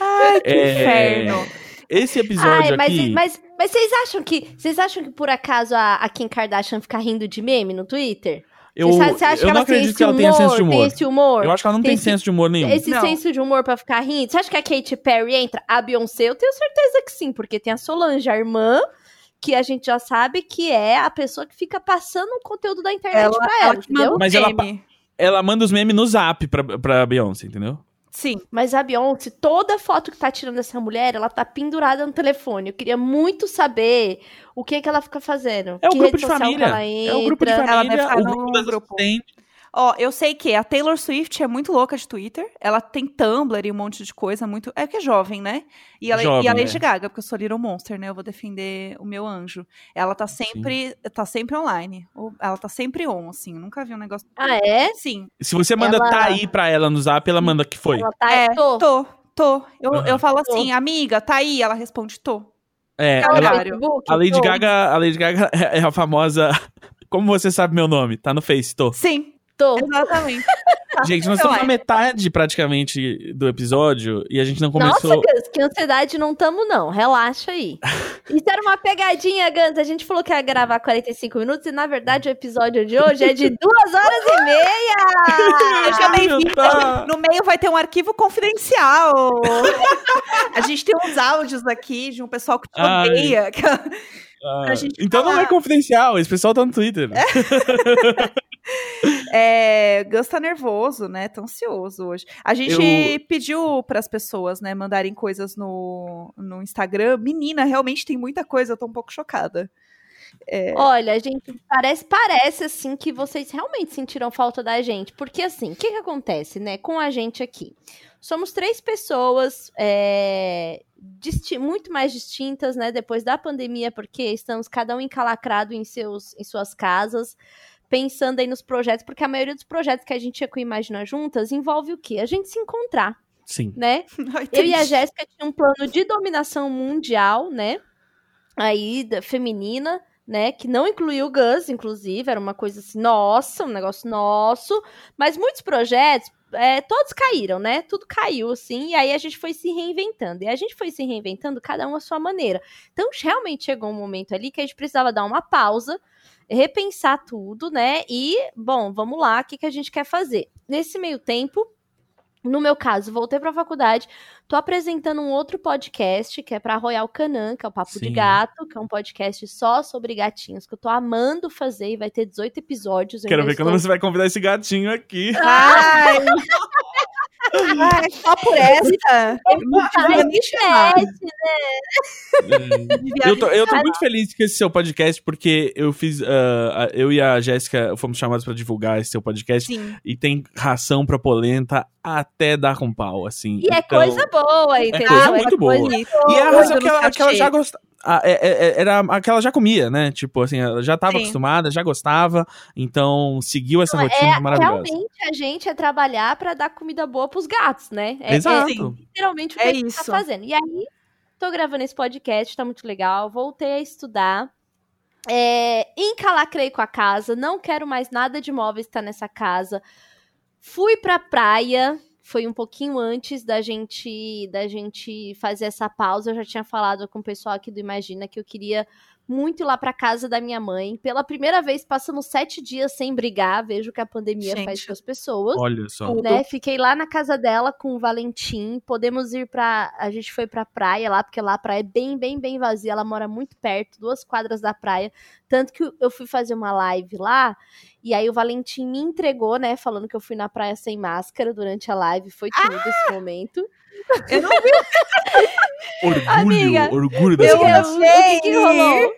Speaker 2: Ai, que
Speaker 1: É,
Speaker 2: inferno.
Speaker 1: Esse episódio
Speaker 3: Ai, mas,
Speaker 1: aqui.
Speaker 3: mas, mas vocês acham que vocês acham que por acaso a, a Kim Kardashian fica rindo de meme no Twitter?
Speaker 1: eu,
Speaker 3: Você acha- você acha
Speaker 1: eu
Speaker 3: que
Speaker 1: não
Speaker 3: ela tem
Speaker 1: acredito que ela tenha senso de
Speaker 3: Tem
Speaker 1: humor.
Speaker 3: esse humor?
Speaker 1: Eu acho que ela não
Speaker 3: Tem
Speaker 1: tem
Speaker 3: esse-
Speaker 1: senso de humor nenhum.
Speaker 3: Esse
Speaker 2: Não.
Speaker 3: senso de humor pra ficar rindo. Você acha que a Katy Perry entra? A Beyoncé, eu tenho certeza que sim, porque tem a Solange, a irmã, que a gente já sabe que é a pessoa que fica passando o conteúdo da internet
Speaker 2: Ela,
Speaker 3: pra
Speaker 2: ela
Speaker 3: ela,
Speaker 2: manda
Speaker 3: entendeu?
Speaker 1: Mas ela. Ela manda os memes no zap pra, pra Beyoncé, entendeu?
Speaker 2: Sim.
Speaker 3: Mas a Beyoncé, toda foto que tá tirando dessa mulher, ela tá pendurada no telefone. Eu queria muito saber o que que ela fica fazendo.
Speaker 1: É o
Speaker 3: que
Speaker 1: grupo de família.
Speaker 3: ela
Speaker 1: É o grupo de
Speaker 3: entra.
Speaker 2: Ela
Speaker 1: família,
Speaker 2: ficar
Speaker 1: o grupo das
Speaker 2: grupo.
Speaker 1: assistentes.
Speaker 2: Ó, eu sei que a Taylor Swift é muito louca de Twitter. Ela tem Tumblr e um monte de coisa muito. É que é jovem, né? E, ela,
Speaker 1: Jovem,
Speaker 2: e a Lady
Speaker 1: é.
Speaker 2: Gaga, porque eu sou Little Monster, né? Eu vou defender o meu anjo. Ela tá sempre, tá sempre online. Ou- Ela tá sempre on, assim. Eu nunca vi um negócio.
Speaker 3: Ah, é?
Speaker 2: Sim.
Speaker 1: Se você manda
Speaker 3: Ela-
Speaker 1: tá aí pra ela no zap, ela manda que foi.
Speaker 3: Ela tá
Speaker 2: É,
Speaker 3: tô.
Speaker 2: tô, tô. Eu,
Speaker 1: Aham.
Speaker 2: eu falo
Speaker 3: Tô.
Speaker 2: assim, amiga, tá aí? Ela responde, tô.
Speaker 1: É,
Speaker 3: Ela. Facebook,
Speaker 1: a Lady
Speaker 3: tô.
Speaker 1: Gaga, a Lady Gaga é a famosa. Como você sabe meu nome? Tá no Face, tô.
Speaker 2: Sim,
Speaker 3: Tô.
Speaker 2: exatamente.
Speaker 1: Gente, nós
Speaker 2: Então
Speaker 1: estamos na
Speaker 2: é.
Speaker 1: metade praticamente do episódio e a gente não
Speaker 3: Nossa,
Speaker 1: começou.
Speaker 3: Gans, que ansiedade não tamo, não. Relaxa aí. Isso era uma pegadinha, Gans. A gente falou que ia gravar 45 minutos e, na verdade, o episódio de hoje é de duas horas e meia.
Speaker 2: Seja bem-vindo.
Speaker 1: tá.
Speaker 2: No meio vai ter um arquivo confidencial. a gente tem uns áudios aqui de um pessoal que te
Speaker 1: Ai.
Speaker 2: odeia.
Speaker 1: Ah, então não
Speaker 2: falar.
Speaker 1: é confidencial, esse pessoal tá no Twitter.
Speaker 2: É, Gus tá nervoso, né? Tá ansioso hoje. A gente
Speaker 1: Eu-
Speaker 2: pediu para as pessoas, né, mandarem coisas no, no Instagram. Menina, realmente tem muita coisa, eu tô um pouco chocada.
Speaker 3: Olha, gente, parece, parece assim que vocês realmente sentiram falta da gente. Porque assim, o que, que acontece, né, com a gente aqui? Somos três pessoas é, disti- muito mais distintas, né, depois da pandemia, porque estamos cada um encalacrado em, seus, em suas casas, pensando aí nos projetos, porque a maioria dos projetos que a gente tinha com Imagina Juntas envolve o quê? A gente se encontrar,
Speaker 1: Sim.
Speaker 3: né?
Speaker 2: Ai,
Speaker 3: Eu e a. Jéssica tinha um plano de dominação mundial, né? Aí, da, feminina, né? Que não incluiu o Gus, inclusive, era uma coisa assim, nossa, um negócio nosso. Mas muitos projetos, é, todos caíram, né? Tudo caiu, assim, e aí a gente foi se reinventando. E a gente foi se reinventando, cada um à sua maneira. Então, realmente chegou um momento ali que a gente precisava dar uma pausa, repensar tudo, né? E, bom, vamos lá, o que, que a gente quer fazer? Nesse meio tempo, no meu caso, voltei para a faculdade, tô apresentando um outro podcast que é para Royal Canan, que é o Papo Sim. de Gato, que é um podcast só sobre gatinhos, que eu tô amando fazer e vai ter 18 episódios.
Speaker 1: Quero ver estou... quando você vai convidar esse gatinho aqui.
Speaker 2: Ai! Ai, só por essa.
Speaker 1: Eu tô, eu tô muito feliz com esse seu podcast, porque eu fiz. Uh, eu e a Jéssica fomos chamados pra divulgar esse seu podcast. Sim. E tem ração pra polenta até dar com pau, assim.
Speaker 3: E é então, é coisa boa, entendeu?
Speaker 1: É coisa muito é boa. Coisa e é a ração que ela, que ela já gostava. Ah, é, é, é, era aquela já comia, né? Tipo, assim, ela já estava acostumada, já gostava, então seguiu essa Não, rotina é, maravilhosa.
Speaker 3: Realmente a gente é trabalhar para dar comida boa pros gatos, né?
Speaker 1: É, Exato.
Speaker 3: É, literalmente o que é a gente tá fazendo. E aí, tô gravando esse podcast, tá muito legal, voltei a estudar. É, encalacrei com a casa, não quero mais nada de móveis estar tá nessa casa. Fui pra praia, foi um pouquinho antes da gente da gente fazer essa pausa. Eu já tinha falado com o pessoal aqui do Imagina que eu queria muito ir lá para casa da minha mãe. Pela primeira vez, passamos sete dias sem brigar. Vejo o que a pandemia Gente, faz com as pessoas.
Speaker 1: Olha só.
Speaker 3: Né? Fiquei lá na casa dela com o Valentim. Podemos ir pra. A gente foi pra praia lá, porque lá a praia é bem, bem, bem vazia. Ela mora muito perto, duas quadras da praia. Tanto que eu fui fazer uma live lá. E aí o Valentim me entregou, né? Falando que eu fui na praia sem máscara durante a live. Foi tudo ah! esse momento.
Speaker 2: Eu não vi.
Speaker 1: orgulho, Amiga, orgulho dessa
Speaker 3: eu, eu. O que, que rolou?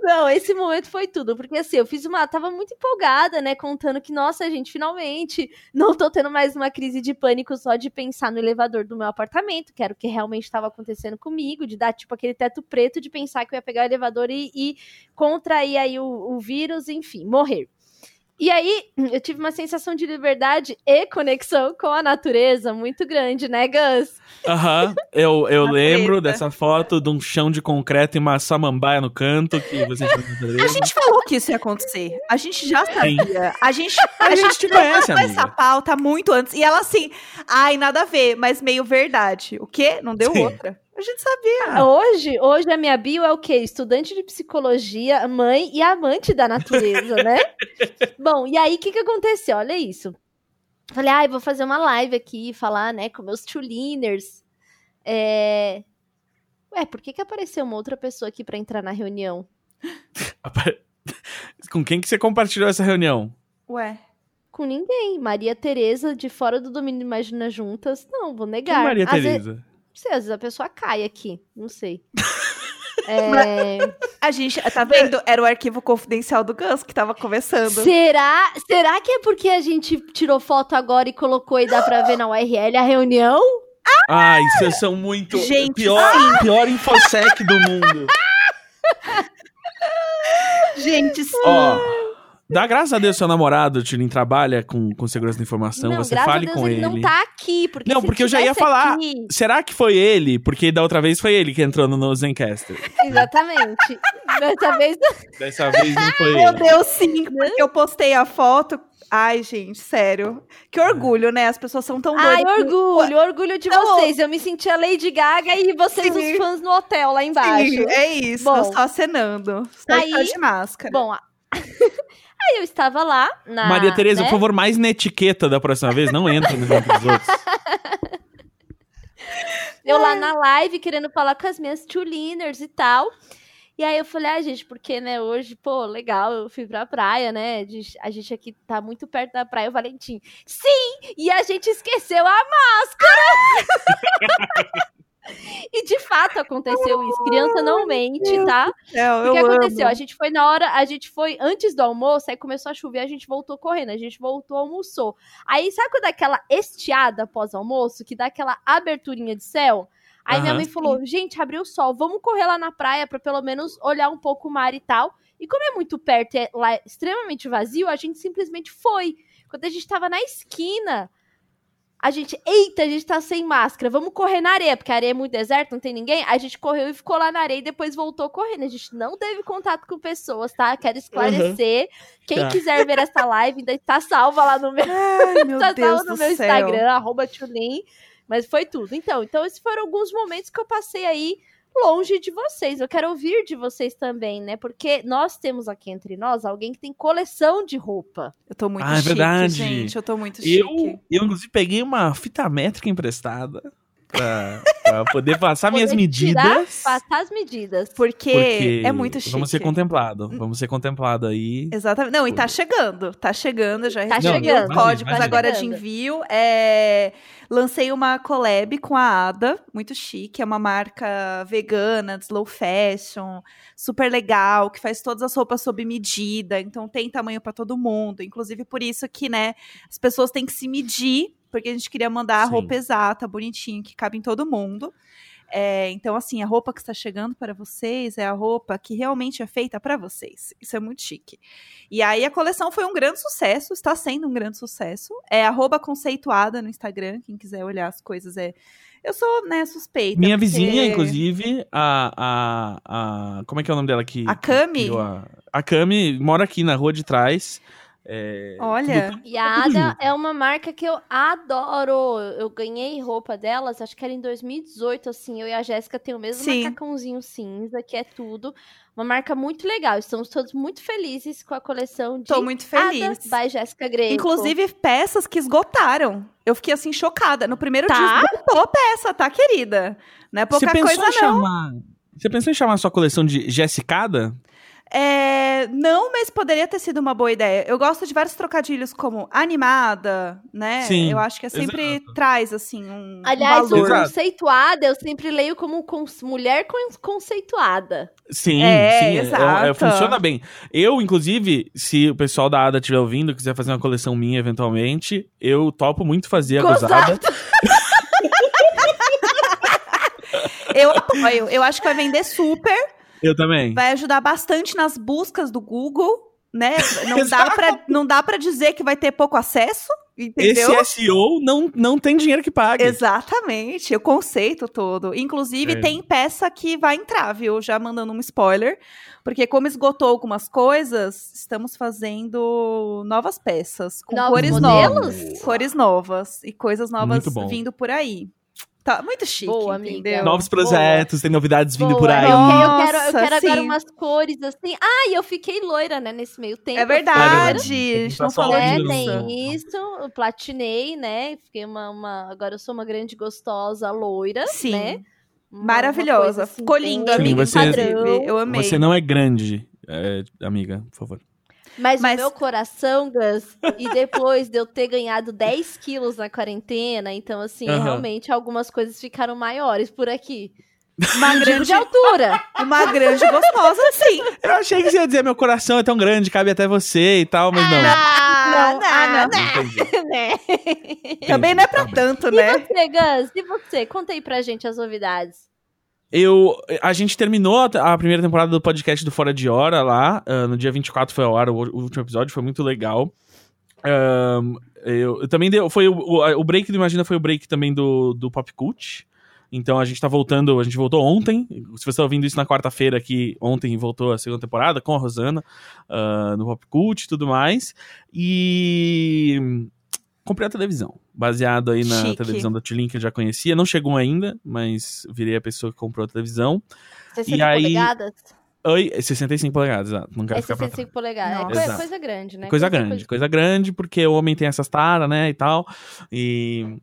Speaker 3: Não, esse momento foi tudo, porque assim, eu fiz uma. Tava muito empolgada, né? Contando que, nossa, gente, finalmente não tô tendo mais uma crise de pânico só de pensar no elevador do meu apartamento, que era o que realmente estava acontecendo comigo, de dar, tipo, aquele teto preto de pensar que eu ia pegar o elevador e, e contrair aí o, o vírus, enfim, morrer. E aí, eu tive uma sensação de liberdade e conexão com a natureza muito grande, né, Gus?
Speaker 1: Aham, eu, eu lembro dessa foto de um chão de concreto e uma samambaia no canto que você
Speaker 2: A gente falou que isso ia acontecer. A gente já sabia. A gente,
Speaker 1: a, a gente te conhece, amiga.
Speaker 2: essa pauta muito antes. E ela assim, ai, nada a ver, mas meio verdade. O quê? Não deu Sim. outra. A gente sabia.
Speaker 3: Hoje, hoje a minha bio é o quê? Estudante de psicologia, mãe e amante da natureza, né? Bom, e aí o que, que aconteceu? Olha isso. Falei, ai, ah, vou fazer uma live aqui, falar, né, com meus chuliners. É... Ué, por que, que apareceu uma outra pessoa aqui para entrar na reunião?
Speaker 1: com quem que você compartilhou essa reunião?
Speaker 2: Ué.
Speaker 3: Com ninguém. Maria Tereza, de fora do domínio Imagina Juntas. Não, vou negar.
Speaker 1: Quem Maria Tereza?
Speaker 3: Sei, às vezes a pessoa cai aqui, não sei. É...
Speaker 2: A gente, tá vendo? Era o arquivo confidencial do Gus que tava começando.
Speaker 3: Será? Será que é porque a gente tirou foto agora e colocou e dá pra ver na URL a reunião?
Speaker 1: Ai, vocês são muito. Gente, pior, pior infosec do mundo.
Speaker 2: gente, sim.
Speaker 1: Ó, Dá graças a Deus seu namorado, Tilin, trabalha com, com segurança da informação, não, você fale com ele.
Speaker 3: Ele não tá aqui, porque
Speaker 1: Não, porque eu já ia falar. Aqui... Será que foi ele? Porque da outra vez foi ele que entrou no Zencaster.
Speaker 3: Exatamente. Dessa vez
Speaker 1: Dessa vez não foi ele.
Speaker 2: Meu Deus, sim, porque eu postei a foto Ai, gente, sério. Que orgulho, né? As pessoas são tão doidas.
Speaker 3: Ai, orgulho, orgulho de não, vocês. Eu me senti a Lady Gaga e vocês, sim. os fãs no hotel lá embaixo. Sim,
Speaker 2: é isso. Bom, só acenando. Só aí, de máscara.
Speaker 3: Bom, Aí eu estava lá na.
Speaker 1: Maria Tereza,
Speaker 3: né?
Speaker 1: por favor, mais na etiqueta da próxima vez, não entra nos outros.
Speaker 3: Eu lá na live querendo falar com as minhas two-liners e tal. E aí eu falei, ah, gente, porque, né, hoje, pô, legal, eu fui pra praia, né? A gente aqui tá muito perto da praia, o Valentim. Sim! E a gente esqueceu a máscara! E de fato aconteceu isso. Criança não mente, tá? O que aconteceu? Amo. A gente foi na hora, a gente foi antes do almoço, aí começou a chover, a gente voltou correndo, a gente voltou, almoçou. Aí sabe quando dá aquela estiada pós-almoço, que dá aquela aberturinha de céu? Aí uhum. minha mãe falou: gente, abriu o sol, vamos correr lá na praia pra pelo menos olhar um pouco o mar e tal. E como é muito perto e é lá extremamente vazio, a gente simplesmente foi. Quando a gente tava na esquina, A gente, eita, a gente tá sem máscara, vamos correr na areia, porque a areia é muito deserta, não tem ninguém. A gente correu e ficou lá na areia e depois voltou correndo. A gente não teve contato com pessoas, tá? Quero esclarecer. Quem
Speaker 1: Tá.
Speaker 3: quiser ver essa live, ainda tá salva lá no meu,
Speaker 2: Ai, meu
Speaker 3: tá
Speaker 2: Deus
Speaker 3: salva no meu
Speaker 2: céu.
Speaker 3: Instagram, arroba Tulin. Mas foi tudo. Então, então, esses foram alguns momentos que eu passei aí longe de vocês. Eu quero ouvir de vocês também, né? Porque nós temos aqui entre nós alguém que tem coleção de roupa.
Speaker 2: Eu tô muito
Speaker 1: Ah, é
Speaker 2: chique,
Speaker 1: verdade.
Speaker 2: gente. Eu tô muito chique.
Speaker 1: Eu, eu, inclusive, peguei uma fita métrica emprestada pra, pra poder passar minhas
Speaker 3: Poder tirar,
Speaker 1: medidas.
Speaker 3: Passar as medidas.
Speaker 2: Porque,
Speaker 1: Porque
Speaker 2: é muito chique.
Speaker 1: Vamos ser contemplados. Vamos ser contemplados aí.
Speaker 2: Exatamente. Não, e tá chegando. Tá chegando, já
Speaker 3: Tá
Speaker 2: recebi
Speaker 3: chegando.
Speaker 2: os códigos
Speaker 1: Imagina,
Speaker 2: agora de envio. É, Lancei uma collab com a Ada, muito chique. É uma marca vegana, de slow fashion, super legal, que faz todas as roupas sob medida. Então tem tamanho pra todo mundo. Inclusive por isso que, né, as pessoas têm que se medir, porque a gente queria mandar a
Speaker 1: Sim.
Speaker 2: roupa exata, bonitinho, que cabe em todo mundo. É, então, assim, a roupa que está chegando para vocês é a roupa que realmente é feita para vocês. Isso é muito chique. E aí a coleção foi um grande sucesso, está sendo um grande sucesso. É arroba conceituada no Instagram, quem quiser olhar as coisas é. Eu sou, né, suspeita.
Speaker 1: Minha
Speaker 2: porque-
Speaker 1: vizinha, inclusive, a, a, a. Como é que é o nome dela aqui?
Speaker 2: A Cami?
Speaker 1: A, a Cami mora aqui na rua de trás. É,
Speaker 2: Olha.
Speaker 1: tudo-
Speaker 3: E a
Speaker 1: tudo
Speaker 3: Ada
Speaker 1: junto.
Speaker 3: é uma marca que eu adoro. Eu ganhei roupa delas, acho que era em 2018, assim. Eu e a Jéssica tem o mesmo
Speaker 2: Sim.
Speaker 3: macacãozinho cinza, que é tudo. Uma marca muito legal. Estamos todos muito felizes com a coleção de
Speaker 2: Tô muito feliz.
Speaker 3: Ada by Jéssica Greco.
Speaker 2: Inclusive, peças que esgotaram. Eu fiquei assim, chocada. No primeiro
Speaker 3: Tá?
Speaker 2: dia esgotou a peça, tá, querida? Não é pouca
Speaker 1: Você pensou
Speaker 2: coisa,
Speaker 1: em
Speaker 2: não.
Speaker 1: chamar. Você pensou em chamar a sua coleção de Jessicada?
Speaker 2: É, não, mas poderia ter sido uma boa ideia. Eu gosto de vários trocadilhos como animada, né?
Speaker 1: Sim,
Speaker 2: eu acho que é sempre
Speaker 1: exato.
Speaker 2: traz, assim, um, um
Speaker 3: Aliás, o
Speaker 2: valor.
Speaker 3: Conceituada eu sempre leio como con- mulher con- conceituada.
Speaker 1: Sim,
Speaker 2: É,
Speaker 1: sim. é- é-
Speaker 2: exato.
Speaker 1: funciona bem. Eu, inclusive, se o pessoal da Ada estiver ouvindo, quiser fazer uma coleção minha eventualmente, eu topo muito fazer a
Speaker 3: Gozada.
Speaker 1: gozada.
Speaker 2: Eu apoio. Eu acho que vai vender super,
Speaker 1: Eu também.
Speaker 2: vai ajudar bastante nas buscas do Google, né? Não dá pra, não dá pra dizer que vai ter pouco acesso, entendeu?
Speaker 1: Esse SEO não, não tem dinheiro que pague.
Speaker 2: Exatamente, o conceito todo. Inclusive,
Speaker 1: É.
Speaker 2: tem peça que vai entrar, viu? Já mandando um spoiler. Porque como esgotou algumas coisas, estamos fazendo novas peças. Com
Speaker 3: Novos
Speaker 2: cores
Speaker 3: modelos?
Speaker 2: novas. Cores novas. E coisas novas vindo por aí. Tá muito chique,
Speaker 3: Boa, amiga.
Speaker 2: entendeu?
Speaker 1: Novos projetos, tem novidades vindo
Speaker 3: Boa,
Speaker 1: por aí.
Speaker 3: Eu, eu quero, eu
Speaker 2: Nossa,
Speaker 3: quero agora umas cores assim. Ah, e eu fiquei loira, né, nesse meio tempo.
Speaker 2: É verdade,
Speaker 1: É
Speaker 2: a gente
Speaker 1: Tá
Speaker 2: não falou
Speaker 3: É, tem isso, eu platinei, né? Fiquei uma, uma- Agora eu sou uma grande gostosa loira,
Speaker 2: Sim.
Speaker 3: né?
Speaker 2: Coisa
Speaker 3: assim,
Speaker 2: Ficou lindo,
Speaker 3: bem
Speaker 2: amiga.
Speaker 1: você-
Speaker 2: inclusive. Eu amei.
Speaker 1: Você não é grande, é, amiga, por favor.
Speaker 3: Mas,
Speaker 2: Mas-
Speaker 3: o meu coração, Gus, e depois de eu ter ganhado 10 quilos na quarentena, então, assim,
Speaker 1: Aham.
Speaker 3: realmente algumas coisas ficaram maiores por aqui.
Speaker 2: Uma grande,
Speaker 3: de altura.
Speaker 2: uma grande gostosa, sim.
Speaker 1: Eu achei que você ia dizer meu coração é tão grande, cabe até você e tal, mas não.
Speaker 2: Ah,
Speaker 3: não,
Speaker 2: não,
Speaker 3: ah,
Speaker 2: não.
Speaker 1: Não entendi.
Speaker 3: né?
Speaker 2: Também não é pra
Speaker 1: Tá bem.
Speaker 2: tanto,
Speaker 3: E
Speaker 2: né?
Speaker 3: você, Gus? E você? Conta aí pra gente as novidades.
Speaker 1: Eu, a gente terminou a, a primeira temporada do podcast do Fora de Hora lá. ah, no dia 24 foi a hora, o, o último episódio, foi muito legal. Ahn, eu, eu também deu, foi o, o, o break do Imagina foi o break também do, do Pop Cult. Então a gente tá voltando, a gente voltou ontem. Se você tá ouvindo isso na quarta-feira aqui, ontem voltou a segunda temporada com a Rosana ah, no Pop Cult e tudo mais. E comprei a televisão, baseado aí na
Speaker 2: Chique.
Speaker 1: televisão da Tulin que eu já conhecia. Não chegou ainda, mas virei a pessoa que comprou a televisão.
Speaker 3: 60
Speaker 1: aí-
Speaker 3: polegadas?
Speaker 1: Oi, 65 polegadas, exato. Não quero
Speaker 3: É
Speaker 1: ficar pra trás.
Speaker 3: 65 polegadas. É
Speaker 2: Nossa.
Speaker 3: coisa,
Speaker 1: Exato.
Speaker 3: coisa grande, né?
Speaker 1: Coisa grande, coisa grande, porque o homem tem essas taras, né, e tal. E.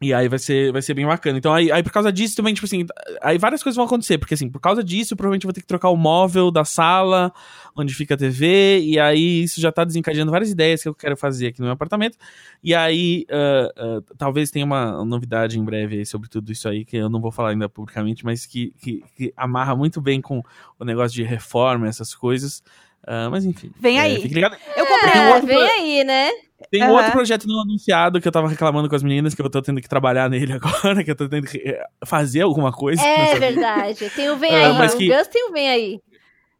Speaker 1: E aí vai ser, vai ser bem bacana. Então, aí, aí por causa disso também, tipo assim, aí várias coisas vão acontecer, porque assim, por causa disso, provavelmente eu vou ter que trocar o móvel da sala onde fica a TV, e aí isso já tá desencadeando várias ideias que eu quero fazer aqui no meu apartamento. E aí, ah, ah, talvez tenha uma novidade em breve sobre tudo isso aí, que eu não vou falar ainda publicamente, mas que, que, que amarra muito bem com o negócio de reforma, essas coisas. Ah, mas enfim.
Speaker 2: Vem
Speaker 1: é,
Speaker 2: aí.
Speaker 1: Fique ligado.
Speaker 2: Eu comprei
Speaker 1: um
Speaker 3: É,
Speaker 1: outro-
Speaker 3: vem aí, né?
Speaker 1: Tem um
Speaker 2: Aham.
Speaker 1: outro projeto não anunciado que eu tava reclamando com as meninas, que eu tô tendo que trabalhar nele agora, que eu tô tendo que eh, fazer alguma coisa.
Speaker 3: É verdade. Tem o Vem
Speaker 1: Ah,
Speaker 3: Aí.
Speaker 1: mas
Speaker 3: o
Speaker 1: que-
Speaker 3: Gus tem o Vem Aí.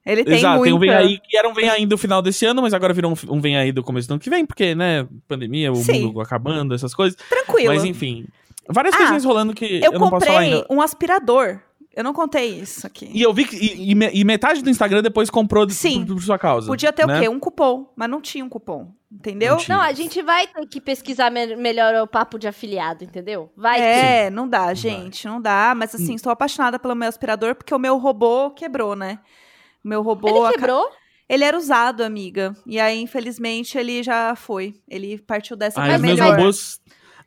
Speaker 2: Ele tem
Speaker 1: Exato,
Speaker 2: muita.
Speaker 1: tem um Vem Aí que era um Vem Aí do final desse ano, mas agora virou um, um Vem Aí do começo do ano que vem, porque, né, pandemia, o
Speaker 2: Sim.
Speaker 1: mundo acabando, essas coisas.
Speaker 2: Tranquilo.
Speaker 1: Mas enfim, várias
Speaker 2: Ah,
Speaker 1: coisinhas rolando que
Speaker 2: eu,
Speaker 1: eu, não posso falar
Speaker 2: comprei
Speaker 1: ainda.
Speaker 2: um aspirador. Eu não contei isso aqui.
Speaker 1: E eu vi que. E, e me- metade do Instagram depois comprou
Speaker 2: Sim.
Speaker 1: por, por sua causa.
Speaker 2: Podia ter
Speaker 1: né?
Speaker 2: o quê? Um cupom, mas não tinha um cupom. Entendeu?
Speaker 1: Não.
Speaker 3: Não, a gente vai ter que pesquisar me- melhor o papo de afiliado, entendeu? Vai ter.
Speaker 2: É, não dá, gente, não dá. Mas assim, estou apaixonada pelo meu aspirador porque o meu robô quebrou, né? O meu robô.
Speaker 3: Ele quebrou?
Speaker 2: Ele era usado, amiga. E aí, infelizmente, ele já foi. Ele partiu dessa
Speaker 1: Ai,
Speaker 2: pra
Speaker 1: meus
Speaker 2: melhor.
Speaker 1: robôs.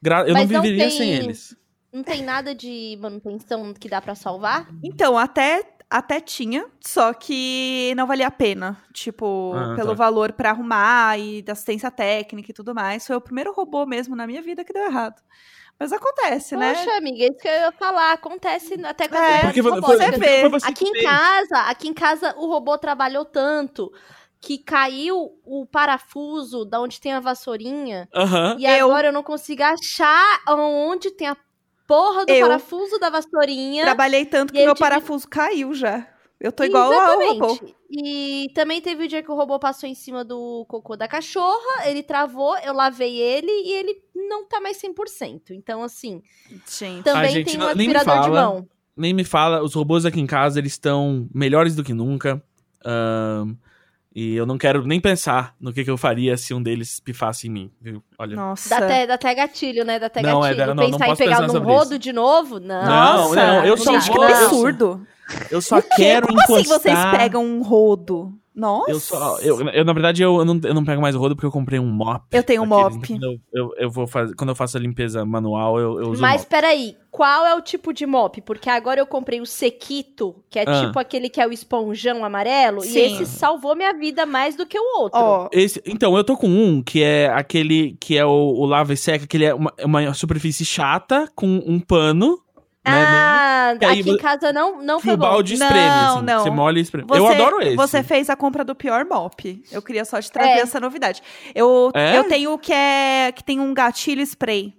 Speaker 1: gra- Eu
Speaker 3: Mas
Speaker 1: não
Speaker 3: não
Speaker 1: viveria
Speaker 3: tem-
Speaker 1: sem eles.
Speaker 3: Não tem nada de manutenção que dá pra salvar?
Speaker 2: Então, até, até tinha, só que não valia a pena. Tipo,
Speaker 1: Ah,
Speaker 2: pelo
Speaker 1: tá.
Speaker 2: valor pra arrumar e da assistência técnica e tudo mais. Foi o primeiro robô mesmo na minha vida que deu errado. Mas acontece, né?
Speaker 3: Poxa, amiga, isso que eu ia falar. Acontece até com
Speaker 2: É,
Speaker 1: Porque
Speaker 3: robôs.
Speaker 1: foi,
Speaker 2: você vê.
Speaker 3: Aqui em casa, aqui em casa o robô trabalhou tanto que caiu o parafuso da onde tem a vassourinha
Speaker 1: Aham.
Speaker 3: e
Speaker 2: Eu-
Speaker 3: agora eu não consigo achar onde tem a porra do
Speaker 2: Eu-
Speaker 3: parafuso da vassourinha.
Speaker 2: Trabalhei tanto que meu
Speaker 3: eu tive-
Speaker 2: parafuso caiu já. Eu tô igual ao
Speaker 3: Exatamente.
Speaker 2: robô.
Speaker 3: E também teve o dia que o robô passou em cima do cocô da cachorra, ele travou, eu lavei ele e ele não tá mais 100%. Então, assim,
Speaker 2: Gente.
Speaker 3: também
Speaker 1: gente,
Speaker 3: tem um aspirador de
Speaker 1: fala.
Speaker 3: mão.
Speaker 1: Nem me fala, os robôs aqui em casa, eles estão melhores do que nunca. Ahn, e eu não quero nem pensar no que, que eu faria se um deles pifasse em mim, viu? Olha.
Speaker 2: Nossa.
Speaker 3: Dá até, dá até gatilho, né? Dá até
Speaker 1: Não, é,
Speaker 3: gatilho.
Speaker 1: não, não
Speaker 3: Pensar em
Speaker 1: posso
Speaker 3: pegar
Speaker 1: pensar
Speaker 3: num rodo
Speaker 1: isso.
Speaker 3: de novo? Não.
Speaker 1: Não,
Speaker 2: Nossa,
Speaker 1: não, eu só
Speaker 2: gente,
Speaker 1: vou-
Speaker 2: que
Speaker 1: eu só-
Speaker 2: absurdo.
Speaker 1: Eu só
Speaker 2: O quê?
Speaker 1: quero
Speaker 2: Como
Speaker 1: encostar...
Speaker 2: assim vocês pegam um rodo? Nossa.
Speaker 1: Eu só. Eu, eu, na verdade, eu, eu não, eu não pego mais rodo porque eu comprei um mop.
Speaker 2: Eu tenho um mop.
Speaker 1: Quando eu, eu, vou fazer, quando eu faço a limpeza manual, eu, eu uso
Speaker 3: Mas
Speaker 1: mop.
Speaker 3: peraí, qual é o tipo de mop? Porque agora eu comprei o Sequito, que é
Speaker 1: Ah.
Speaker 3: tipo aquele que é o esponjão amarelo,
Speaker 2: Sim.
Speaker 3: e esse salvou minha vida mais do que o outro.
Speaker 2: Ó,
Speaker 1: Esse, então, eu tô com um que é aquele que é o, o lava e seca, que ele é uma, uma superfície chata com um pano. Né,
Speaker 3: ah,
Speaker 1: E aí
Speaker 3: aqui em casa não, não foi
Speaker 1: o
Speaker 3: bom.
Speaker 1: balde
Speaker 2: Não,
Speaker 1: espreme, assim.
Speaker 2: não.
Speaker 1: Você molha e espreme.
Speaker 2: Você,
Speaker 1: eu adoro esse.
Speaker 2: Você fez a compra do pior mop. Eu queria só te trazer
Speaker 3: É.
Speaker 2: essa novidade. Eu,
Speaker 1: É?
Speaker 2: eu tenho o que é que tem um gatilho spray.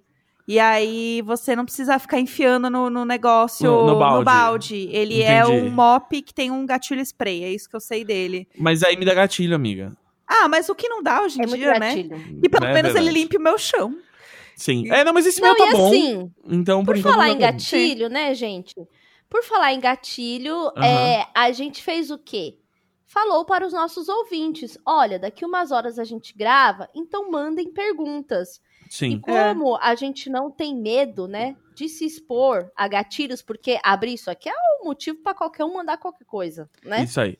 Speaker 2: E aí você não precisa ficar enfiando no, no negócio
Speaker 1: No- no balde.
Speaker 2: Ele é
Speaker 1: Entendi.
Speaker 2: um mop que tem um gatilho spray. É isso que eu sei dele.
Speaker 1: Mas aí me dá gatilho, amiga.
Speaker 2: Ah, mas o que não dá hoje em
Speaker 3: É
Speaker 2: dia, né?
Speaker 3: gatilho.
Speaker 2: E pelo
Speaker 1: É
Speaker 2: menos ele
Speaker 1: verdade.
Speaker 2: limpa o meu chão.
Speaker 1: Sim. É, não, mas esse
Speaker 3: Não,
Speaker 1: meu tá
Speaker 3: e
Speaker 1: bom.
Speaker 3: assim,
Speaker 1: Então, por,
Speaker 3: por falar
Speaker 1: tá
Speaker 3: em
Speaker 1: bom.
Speaker 3: gatilho, né, gente? Por falar em gatilho, é, a gente fez o quê? Falou para os nossos ouvintes: olha, daqui umas horas a gente grava, então mandem perguntas. E
Speaker 1: Sim.
Speaker 2: É.
Speaker 3: como a gente não tem medo, né, de se expor a gatilhos, porque abrir isso aqui é um motivo para qualquer um mandar qualquer coisa, né?
Speaker 1: Isso aí.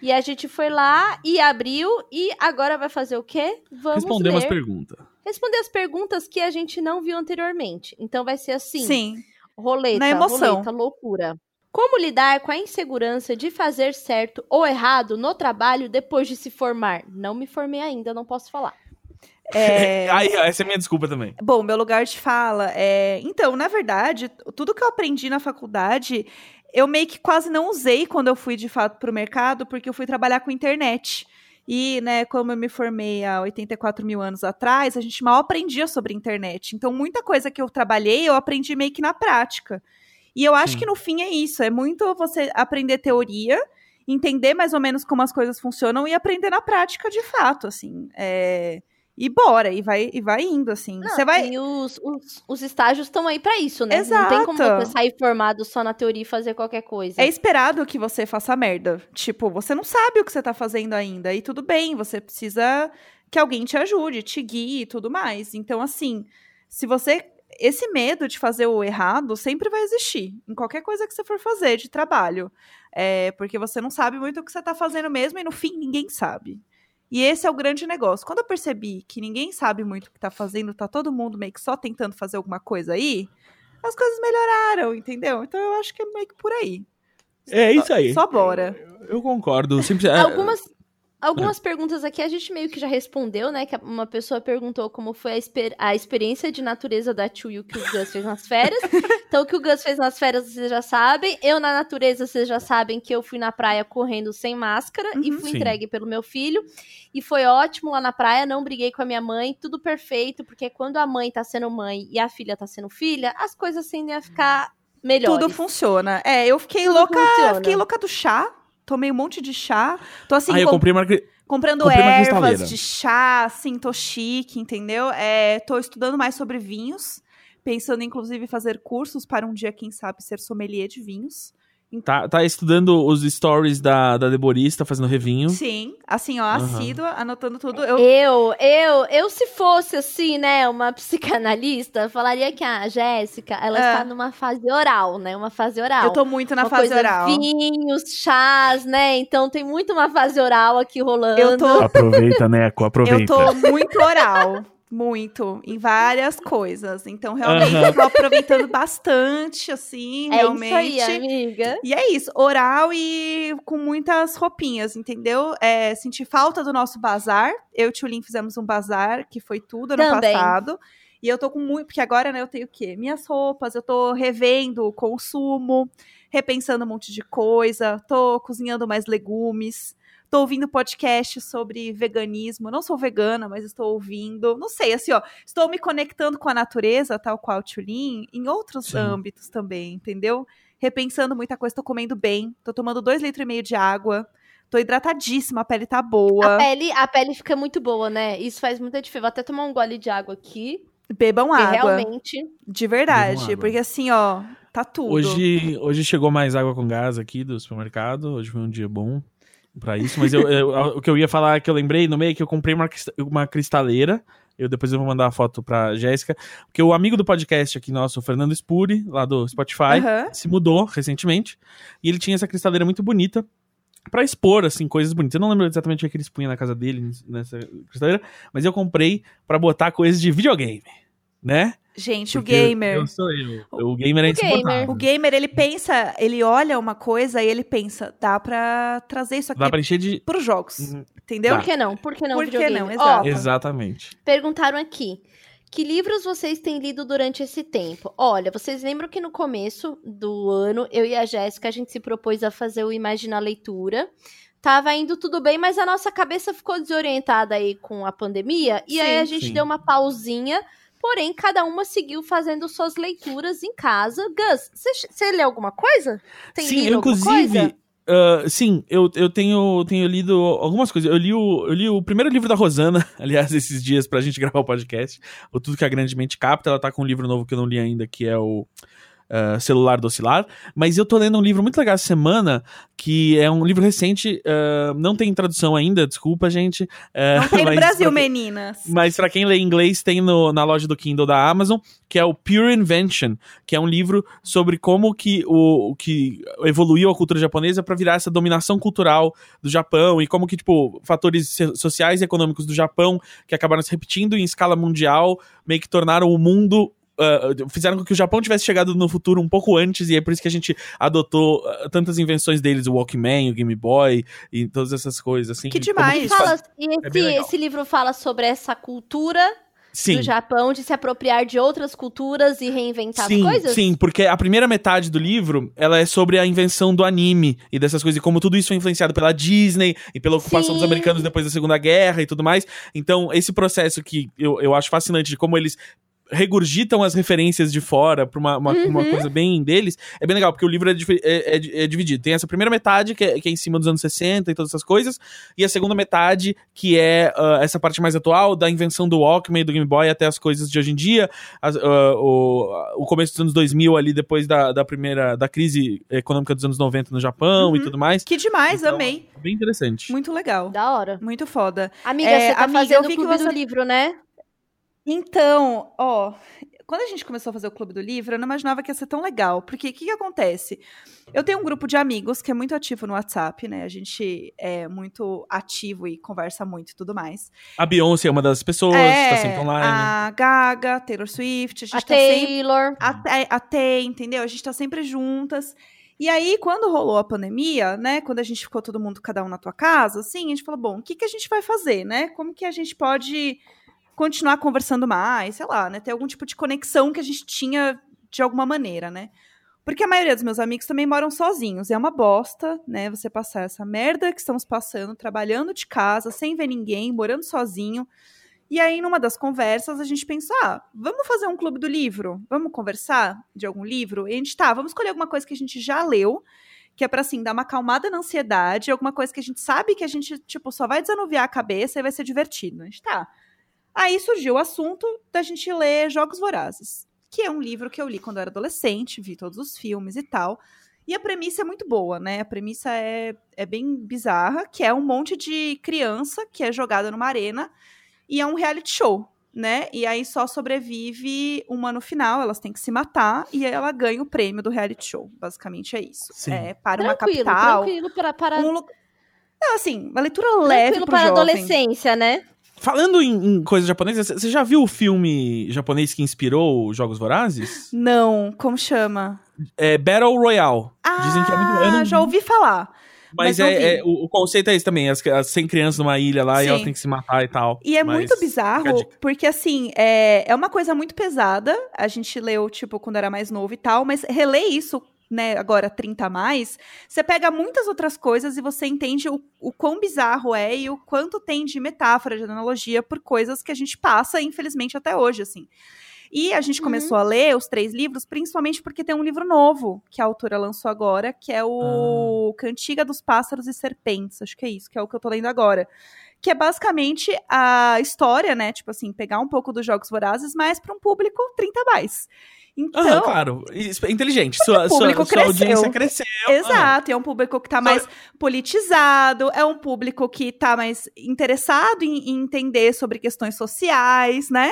Speaker 3: E a gente foi lá e abriu e agora vai fazer o quê? Vamos
Speaker 1: Responder umas
Speaker 3: ler,
Speaker 1: perguntas.
Speaker 3: Responder as perguntas que a gente não viu anteriormente. Então vai ser assim,
Speaker 2: Sim.
Speaker 3: roleta,
Speaker 2: Na emoção.
Speaker 3: roleta, loucura. Como lidar com a insegurança de fazer certo ou errado no trabalho depois de se formar? Não me formei ainda, não posso falar.
Speaker 2: É...
Speaker 1: Aí, essa é a minha desculpa também.
Speaker 2: Bom, meu lugar de fala é. Então, na verdade, tudo que eu aprendi na faculdade, eu meio que quase não usei quando eu fui de fato para o mercado, porque eu fui trabalhar com internet. E, né, como eu me formei há 84 mil anos atrás, a gente mal aprendia sobre internet. Então, muita coisa que eu trabalhei, eu aprendi meio que na prática. E eu acho
Speaker 1: Sim.
Speaker 2: que no fim é isso: é muito você aprender teoria, entender mais ou menos como as coisas funcionam e aprender na prática de fato, assim. É... E bora, e vai, e vai indo, assim.
Speaker 3: Não,
Speaker 2: Você vai.
Speaker 3: E os, os, os estágios estão aí pra isso, né? Não tem como
Speaker 2: Exato.
Speaker 3: você sair formado só na teoria e fazer qualquer coisa.
Speaker 2: É esperado que você faça merda. Tipo, você não sabe o que você tá fazendo ainda. E tudo bem, você precisa que alguém te ajude, te guie e tudo mais. Então, assim, se você. Esse medo de fazer o errado sempre vai existir. Em qualquer coisa que você for fazer de trabalho. É, porque você não sabe muito o que você tá fazendo mesmo e no fim ninguém sabe. E esse é o grande negócio. Quando eu percebi que ninguém sabe muito o que tá fazendo, tá todo mundo meio que só tentando fazer alguma coisa aí, as coisas melhoraram, entendeu? Então eu acho que é meio que por aí.
Speaker 1: É isso aí.
Speaker 2: Só bora.
Speaker 1: Eu concordo. Sempre, é,
Speaker 3: Algumas, algumas perguntas aqui a gente meio que já respondeu, né? Que uma pessoa perguntou como foi a, exper- a experiência de natureza da Chuyu que o Gus fez nas férias. então, o que o Gus fez nas férias, vocês já sabem. Eu, na natureza, vocês já sabem que eu fui na praia correndo sem máscara e
Speaker 2: Uhum.
Speaker 3: fui
Speaker 1: Sim.
Speaker 3: entregue pelo meu filho. E foi ótimo lá na praia, não briguei com a minha mãe, tudo perfeito, porque quando a mãe tá sendo mãe e a filha tá sendo filha, as coisas tendem a ficar melhores.
Speaker 2: Tudo funciona. É, eu fiquei
Speaker 3: Tudo
Speaker 2: louca.
Speaker 3: funciona.
Speaker 2: Fiquei louca do chá. Tomei um monte de chá. Tô assim,
Speaker 1: ah, eu
Speaker 2: com-
Speaker 1: comprei uma...
Speaker 2: comprando
Speaker 1: comprei
Speaker 2: ervas de chá, assim, tô chique, entendeu? É, tô estudando mais sobre vinhos, pensando inclusive em fazer cursos para um dia, quem sabe, ser sommelier de vinhos.
Speaker 1: Tá, tá estudando os stories da, da Deborista, fazendo revinho.
Speaker 2: Sim, assim, ó, assídua, anotando tudo. Eu,
Speaker 3: Eu, eu, eu se fosse assim, né, uma psicanalista, falaria que a Jéssica, ela
Speaker 2: É.
Speaker 3: está numa fase oral, né, uma fase oral.
Speaker 2: eu tô muito na
Speaker 3: uma
Speaker 2: fase
Speaker 3: coisa,
Speaker 2: oral.
Speaker 3: Vinhos, chás, né? Então tem muito uma fase oral aqui rolando.
Speaker 2: Eu tô-
Speaker 1: Aproveita, Neco, aproveita.
Speaker 2: Eu tô muito oral. Muito, em várias coisas. Então, realmente,
Speaker 1: Aham.
Speaker 2: tô aproveitando bastante, assim,
Speaker 3: É
Speaker 2: realmente.
Speaker 3: isso aí, amiga.
Speaker 2: E é isso, oral e com muitas roupinhas, entendeu? É, senti falta do nosso bazar. Eu e o Tio Lin fizemos um bazar, que foi tudo ano
Speaker 3: Também.
Speaker 2: passado. E eu tô com muito. Porque agora, né, eu tenho o quê? Minhas roupas, eu tô revendo o consumo, repensando um monte de coisa, tô cozinhando mais legumes. Tô ouvindo podcast sobre veganismo. Não sou vegana, mas estou ouvindo. Não sei, assim, ó. Estou me conectando com a natureza, tal qual o Tchulin, em outros
Speaker 1: Sim.
Speaker 2: âmbitos também, entendeu? Repensando muita coisa. Tô comendo bem. Tô tomando dois litros e meio de água. Tô hidratadíssima, a pele tá boa.
Speaker 3: A pele, a pele fica muito boa, né? Isso faz muita diferença. Vou até tomar um gole de água aqui.
Speaker 2: Bebam água.
Speaker 3: realmente.
Speaker 2: De verdade.
Speaker 1: Água.
Speaker 2: Porque assim, ó, tá tudo.
Speaker 1: Hoje, hoje chegou mais água com gás aqui do supermercado. Hoje foi um dia bom pra isso. Mas eu, eu- o que eu ia falar que eu lembrei no meio é que eu comprei uma, uma cristaleira. Eu depois eu vou mandar a foto pra Jéssica. Porque o amigo do podcast aqui nosso, o Fernando Spuri, lá do Spotify,
Speaker 2: Aham.
Speaker 1: se mudou recentemente. E ele tinha essa cristaleira muito bonita. Pra expor, assim, coisas bonitas. Eu não lembro exatamente o que ele expunha na casa dele, nessa cristaleira. Mas eu comprei pra botar coisas de videogame, né?
Speaker 2: Gente,
Speaker 1: Porque
Speaker 2: o gamer.
Speaker 1: Eu sou eu. O gamer é
Speaker 3: O gamer.
Speaker 1: insuportável.
Speaker 2: O gamer, ele pensa, ele olha uma coisa e ele pensa, dá pra trazer isso aqui
Speaker 1: Dá pra encher de.
Speaker 2: pros jogos.
Speaker 1: Uhum.
Speaker 2: Entendeu?
Speaker 1: Dá.
Speaker 3: Por que não? Por que não?
Speaker 2: Por que não? Exato.
Speaker 1: Exatamente.
Speaker 3: Perguntaram aqui. Que livros vocês têm lido durante esse tempo? Olha, vocês lembram que no começo do ano, eu e a Jéssica, a gente se propôs a fazer o Imagina Leitura. Tava indo tudo bem, mas a nossa cabeça ficou desorientada aí com a pandemia. E aí
Speaker 2: Sim.
Speaker 3: a gente
Speaker 1: Sim.
Speaker 3: deu uma pausinha. Porém, cada uma seguiu fazendo suas leituras em casa. Gus, você- lê alguma coisa? Tem
Speaker 1: sim, eu, inclusive.
Speaker 3: coisa?
Speaker 1: ah, sim, eu, eu tenho, tenho lido algumas coisas. Eu li, o, eu li o primeiro livro da Rosana, aliás, esses dias, pra gente gravar o podcast. O Tudo que a Grande Mente Capta. Ela tá com um livro novo que eu não li ainda, que é o ah, Celular do Oscilar. Mas eu tô lendo um livro muito legal essa semana, que é um livro recente. ah, não tem tradução ainda, desculpa, gente. ah,
Speaker 2: Não tem no Brasil,
Speaker 1: pra-
Speaker 2: meninas.
Speaker 1: Mas pra quem lê inglês, tem no- na loja do Kindle da Amazon, que é o Pure Invention, que é um livro sobre como que o, que evoluiu a cultura japonesa pra virar essa dominação cultural do Japão e como que tipo fatores so- sociais e econômicos do Japão que acabaram se repetindo em escala mundial, meio que tornaram o mundo ah, fizeram com que o Japão tivesse chegado no futuro um pouco antes, e é por isso que a gente adotou ah, tantas invenções deles, o Walkman, o Game Boy e todas essas coisas, assim.
Speaker 2: Que demais.
Speaker 1: eles
Speaker 3: Fala, e
Speaker 1: é
Speaker 3: esse,
Speaker 1: legal.
Speaker 3: esse livro fala sobre essa cultura
Speaker 1: Sim.
Speaker 3: do Japão de se apropriar de outras culturas e reinventar
Speaker 1: sim,
Speaker 3: as coisas?
Speaker 1: Sim, porque a primeira metade do livro, ela é sobre a invenção do anime e dessas coisas, e como tudo isso foi influenciado pela Disney e pela ocupação dos
Speaker 3: Sim.
Speaker 1: americanos depois da Segunda Guerra e tudo mais. Então, esse processo que eu, eu acho fascinante de como eles regurgitam as referências de fora pra uma, uma, uma
Speaker 3: Uhum.
Speaker 1: coisa bem deles, é bem legal, porque o livro é, é- é- é dividido. Tem essa primeira metade, que é, que é em cima dos anos 60 e todas essas coisas, e a segunda metade, que é ah, essa parte mais atual, da invenção do Walkman e do Game Boy até as coisas de hoje em dia, as- ah, o, o começo dos anos 2000 ali, depois da, da primeira, da crise econômica dos anos 90 no Japão e tudo mais.
Speaker 2: Que demais,
Speaker 1: Então,
Speaker 2: amei.
Speaker 1: Bem interessante.
Speaker 2: Muito legal.
Speaker 3: Da hora.
Speaker 2: Muito foda.
Speaker 3: Amiga,
Speaker 2: É,
Speaker 3: você tá
Speaker 2: amiga, eu
Speaker 3: fazendo o clube
Speaker 2: você-
Speaker 3: do livro, né?
Speaker 2: Então, ó, quando a gente começou a fazer o Clube do Livro, eu não imaginava que ia ser tão legal. Porque o que, que acontece? Eu tenho um grupo de amigos que é muito ativo no WhatsApp, né? A gente é muito ativo e conversa muito e tudo mais.
Speaker 1: A Beyoncé é uma das pessoas,
Speaker 2: é,
Speaker 1: tá sempre online.
Speaker 2: a Gaga, Taylor Swift, a gente
Speaker 3: A
Speaker 2: tá sempre
Speaker 3: Taylor.
Speaker 2: até, até, entendeu? A gente tá sempre juntas. E aí, quando rolou a pandemia, né? Quando a gente ficou todo mundo, cada um na tua casa, assim, a gente falou, bom, o que, que a gente vai fazer, né? Como que a gente pode continuar conversando mais, sei lá, né? Ter algum tipo de conexão que a gente tinha de alguma maneira, né? Porque a maioria dos meus amigos também moram sozinhos. É uma bosta, né? Você passar essa merda que estamos passando, trabalhando de casa, sem ver ninguém, morando sozinho. E aí, numa das conversas, a gente pensou: ah, vamos fazer um clube do livro? Vamos conversar de algum livro? E a gente tá, vamos escolher alguma coisa que a gente já leu, que é pra, assim, dar uma acalmada na ansiedade, alguma coisa que a gente sabe que a gente, tipo, só vai desanuviar a cabeça e vai ser divertido. A gente tá. Aí surgiu o assunto da gente ler Jogos Vorazes, que é um livro que eu li quando eu era adolescente, vi todos os filmes e tal. E a premissa é muito boa, né? A premissa é, é bem bizarra, que é um monte de criança que é jogada numa arena e é um reality show, né? E aí só sobrevive uma no final, elas têm que se matar e aí ela ganha o prêmio do reality show. Basicamente é isso.
Speaker 1: Sim.
Speaker 2: É para
Speaker 3: Tranquilo,
Speaker 2: uma capital.
Speaker 3: tranquilo para, para,
Speaker 2: Um Não, assim, uma leitura leve
Speaker 3: tranquilo
Speaker 2: pro
Speaker 3: para a
Speaker 2: jovem.
Speaker 3: adolescência, né?
Speaker 1: Falando em, em coisa japonesa, você já viu o filme japonês que inspirou os Jogos Vorazes?
Speaker 2: Não, como chama?
Speaker 1: É Battle Royale. Dizem que é muito eu
Speaker 2: Ah,
Speaker 1: não
Speaker 2: já ouvi falar.
Speaker 1: Mas,
Speaker 2: mas
Speaker 1: é, é- o, o conceito é esse também: as, as 100 crianças numa ilha lá e
Speaker 2: Sim.
Speaker 1: elas têm que se matar e tal.
Speaker 2: E é
Speaker 1: Mas
Speaker 2: muito bizarro, porque assim, é, é uma coisa muito pesada. A gente leu, tipo, quando era mais novo e tal, mas reler isso, né, agora 30 a mais, você pega muitas outras coisas e você entende o, o quão bizarro é e o quanto tem de metáfora, de analogia por coisas que a gente passa, infelizmente, até hoje, assim. E a gente
Speaker 3: Uhum.
Speaker 2: começou a ler os três livros, principalmente porque tem um livro novo que a autora lançou agora, que é o Cantiga dos Pássaros e Serpentes. Acho que é isso, que é o que eu tô lendo agora. Que é basicamente a história, né? Tipo assim, pegar um pouco dos Jogos Vorazes, mas para um público 30 a mais. Então,
Speaker 1: Aham, claro. É inteligente. Sua, sua, sua
Speaker 2: cresceu.
Speaker 1: audiência cresceu.
Speaker 2: Exato, é um público que tá
Speaker 1: Só-
Speaker 2: mais politizado, é um público que tá mais interessado em, em entender sobre questões sociais, né?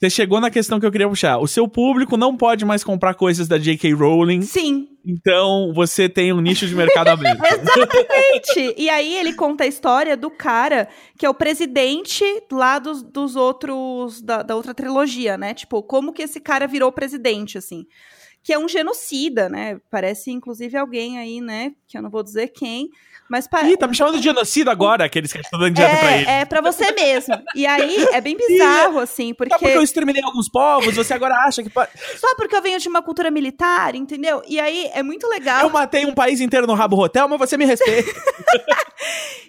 Speaker 1: Você chegou na questão que eu queria puxar. O seu público não pode mais comprar coisas da J.K. Rowling,
Speaker 2: Sim,
Speaker 1: então você tem um nicho de mercado aberto.
Speaker 2: Exatamente. e aí ele conta a história do cara que é o presidente lá dos, dos outros, da, da outra trilogia, né? Tipo, como que esse cara virou presidente, assim. Que é um genocida, né? Parece, inclusive, alguém aí, né? Que eu não vou dizer quem. Mas pa-
Speaker 1: Ih, tá me chamando de genocida agora, aqueles que estão dando dinheiro pra ele.
Speaker 2: é, é pra você mesmo. E aí é bem bizarro, assim, porque.
Speaker 1: Só porque eu exterminei alguns povos, você agora acha que. pode-
Speaker 2: Só porque eu venho de uma cultura militar, entendeu? E aí é muito legal.
Speaker 1: Eu matei um país inteiro no Rabo Hotel, mas você me respeita.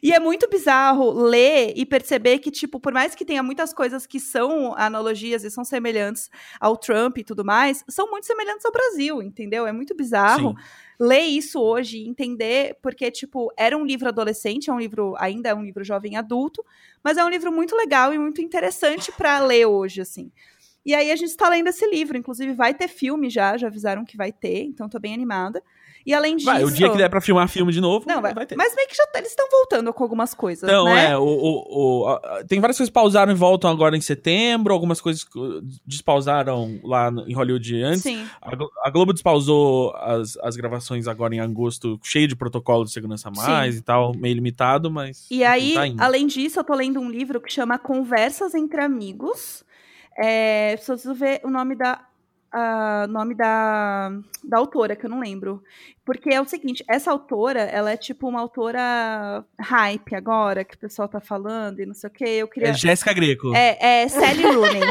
Speaker 2: E é muito bizarro ler e perceber que, tipo, por mais que tenha muitas coisas que são analogias e são semelhantes ao Trump e tudo mais, são muito semelhantes ao Brasil, entendeu? É muito bizarro ler isso hoje e entender, porque, tipo, era um livro adolescente, é um livro, ainda é um livro jovem adulto, mas é um livro muito legal e muito interessante pra ler hoje, assim. E aí a gente está lendo esse livro, inclusive vai ter filme já, já avisaram que vai ter, então tô bem animada. E além disso...
Speaker 1: Vai, o dia que der pra filmar filme de novo,
Speaker 2: Não, vai,
Speaker 1: vai ter.
Speaker 2: mas meio que já tá- eles estão voltando com algumas coisas,
Speaker 1: Então,
Speaker 2: né?
Speaker 1: é, o, o- o- a- tem várias coisas que pausaram e voltam agora em setembro, algumas coisas uh, despausaram lá no- em Hollywood antes.
Speaker 2: Sim.
Speaker 1: A, a Globo despausou as, as gravações agora em agosto, cheio de protocolo de segurança a mais e tal, meio limitado, mas.
Speaker 2: E aí,
Speaker 1: tá
Speaker 2: além disso, eu tô lendo um livro que chama Conversas entre Amigos. É, preciso ver o nome da. A- nome da, da autora, que eu não lembro. Porque é o seguinte, essa autora, ela é tipo uma autora hype agora, que o pessoal tá falando e não sei o quê. Eu queria.
Speaker 1: É Jéssica Greco.
Speaker 2: É, é Sally Rooney.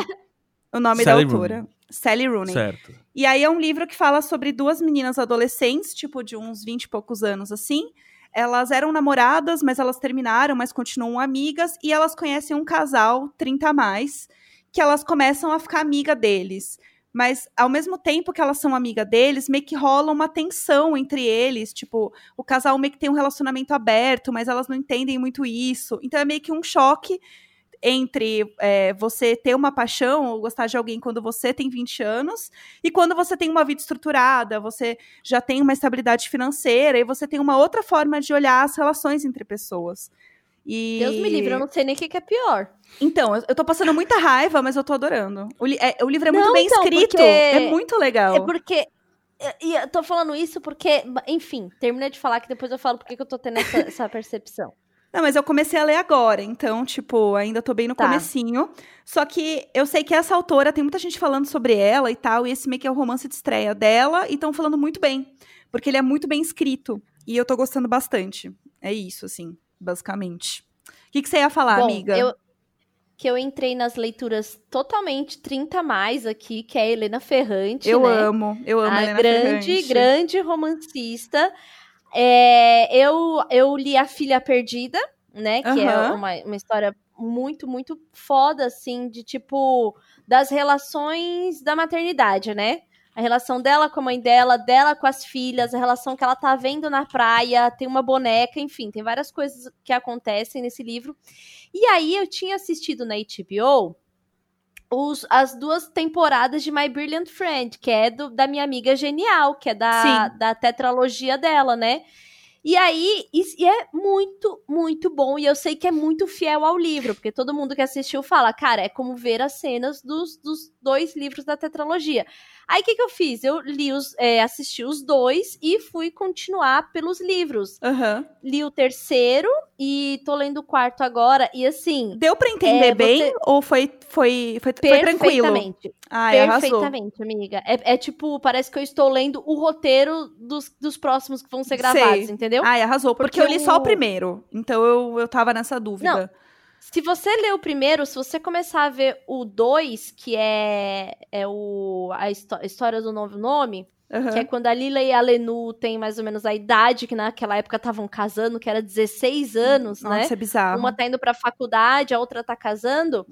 Speaker 2: o nome
Speaker 1: Sally
Speaker 2: da autora. Sally Rooney.
Speaker 1: Certo.
Speaker 2: E aí é um livro que fala sobre duas meninas adolescentes, tipo de uns 20 e poucos anos assim. Elas eram namoradas, mas elas terminaram, mas continuam amigas, e elas conhecem um casal 30 a mais, que elas começam a ficar amiga deles. Mas ao mesmo tempo que elas são amiga deles, meio que rola uma tensão entre eles, tipo, o casal meio que tem um relacionamento aberto, mas elas não entendem muito isso. Então é meio que um choque entre é, você ter uma paixão ou gostar de alguém quando você tem 20 anos e quando você tem uma vida estruturada, você já tem uma estabilidade financeira e você tem uma outra forma de olhar as relações entre pessoas. E...
Speaker 3: Deus me livre, eu não sei nem o que, que é pior.
Speaker 2: Então, eu, eu tô passando muita raiva, mas eu tô adorando. O, li- é- o livro é muito
Speaker 3: Não,
Speaker 2: bem
Speaker 3: então,
Speaker 2: escrito, é muito legal.
Speaker 3: É porque. E eu tô falando isso porque, enfim, termina de falar que depois eu falo porque que eu tô tendo essa, essa percepção.
Speaker 2: Não, mas eu comecei a ler agora, então, tipo, ainda tô bem no
Speaker 3: Tá.
Speaker 2: comecinho. Só que eu sei que essa autora, tem muita gente falando sobre ela e tal, e esse meio que é o romance de estreia dela, e estão falando muito bem. Porque ele é muito bem escrito. E eu tô gostando bastante. É isso, assim, basicamente. O que, que você ia falar,
Speaker 3: Bom,
Speaker 2: amiga?
Speaker 3: eu- que eu entrei nas leituras totalmente 30 a mais aqui, que é a Helena Ferrante,
Speaker 2: Eu
Speaker 3: né?
Speaker 2: amo, eu amo
Speaker 3: a
Speaker 2: Helena
Speaker 3: grande,
Speaker 2: Ferrante.
Speaker 3: grande romancista. É, eu, eu li A Filha Perdida, né? Que é
Speaker 2: Aham.
Speaker 3: uma, uma história muito, muito foda, assim, de tipo, das relações da maternidade, né? A relação dela com a mãe dela, dela com as filhas, a relação que ela tá vendo na praia, tem uma boneca, enfim, tem várias coisas que acontecem nesse livro. E aí eu tinha assistido na HBO os, as duas temporadas de My Brilliant Friend, que é do, da minha amiga genial, que é da, da tetralogia dela, né? E aí, e é muito, muito bom. E eu sei que é muito fiel ao livro, porque todo mundo que assistiu fala, cara, é como ver as cenas dos, dos dois livros da tetralogia. Aí o que, que eu fiz? Eu li os, é, assisti os dois e fui continuar pelos livros.
Speaker 2: Uhum.
Speaker 3: Li o terceiro e tô lendo o quarto agora. E assim.
Speaker 2: Deu pra entender é, bem? Você... Ou foi, foi, foi, foi tranquilo?
Speaker 3: Perfeitamente. Ai, Perfeitamente, arrasou. amiga. É, é, tipo, parece que eu estou lendo o roteiro dos, dos próximos que vão ser gravados,
Speaker 2: Sei.
Speaker 3: entendeu?
Speaker 2: Ai, arrasou. Porque, porque eu li só o primeiro. Então eu, eu tava nessa dúvida.
Speaker 3: Não. Se você ler o primeiro, se você começar a ver o 2, que é, é o, a história do novo nome, uhum. que é quando a Lila e a Lenu têm mais ou menos a idade que naquela época estavam casando, que era 16 anos,
Speaker 2: Nossa,
Speaker 3: né?
Speaker 2: Nossa, é bizarro.
Speaker 3: Uma tá indo pra faculdade, a outra tá casando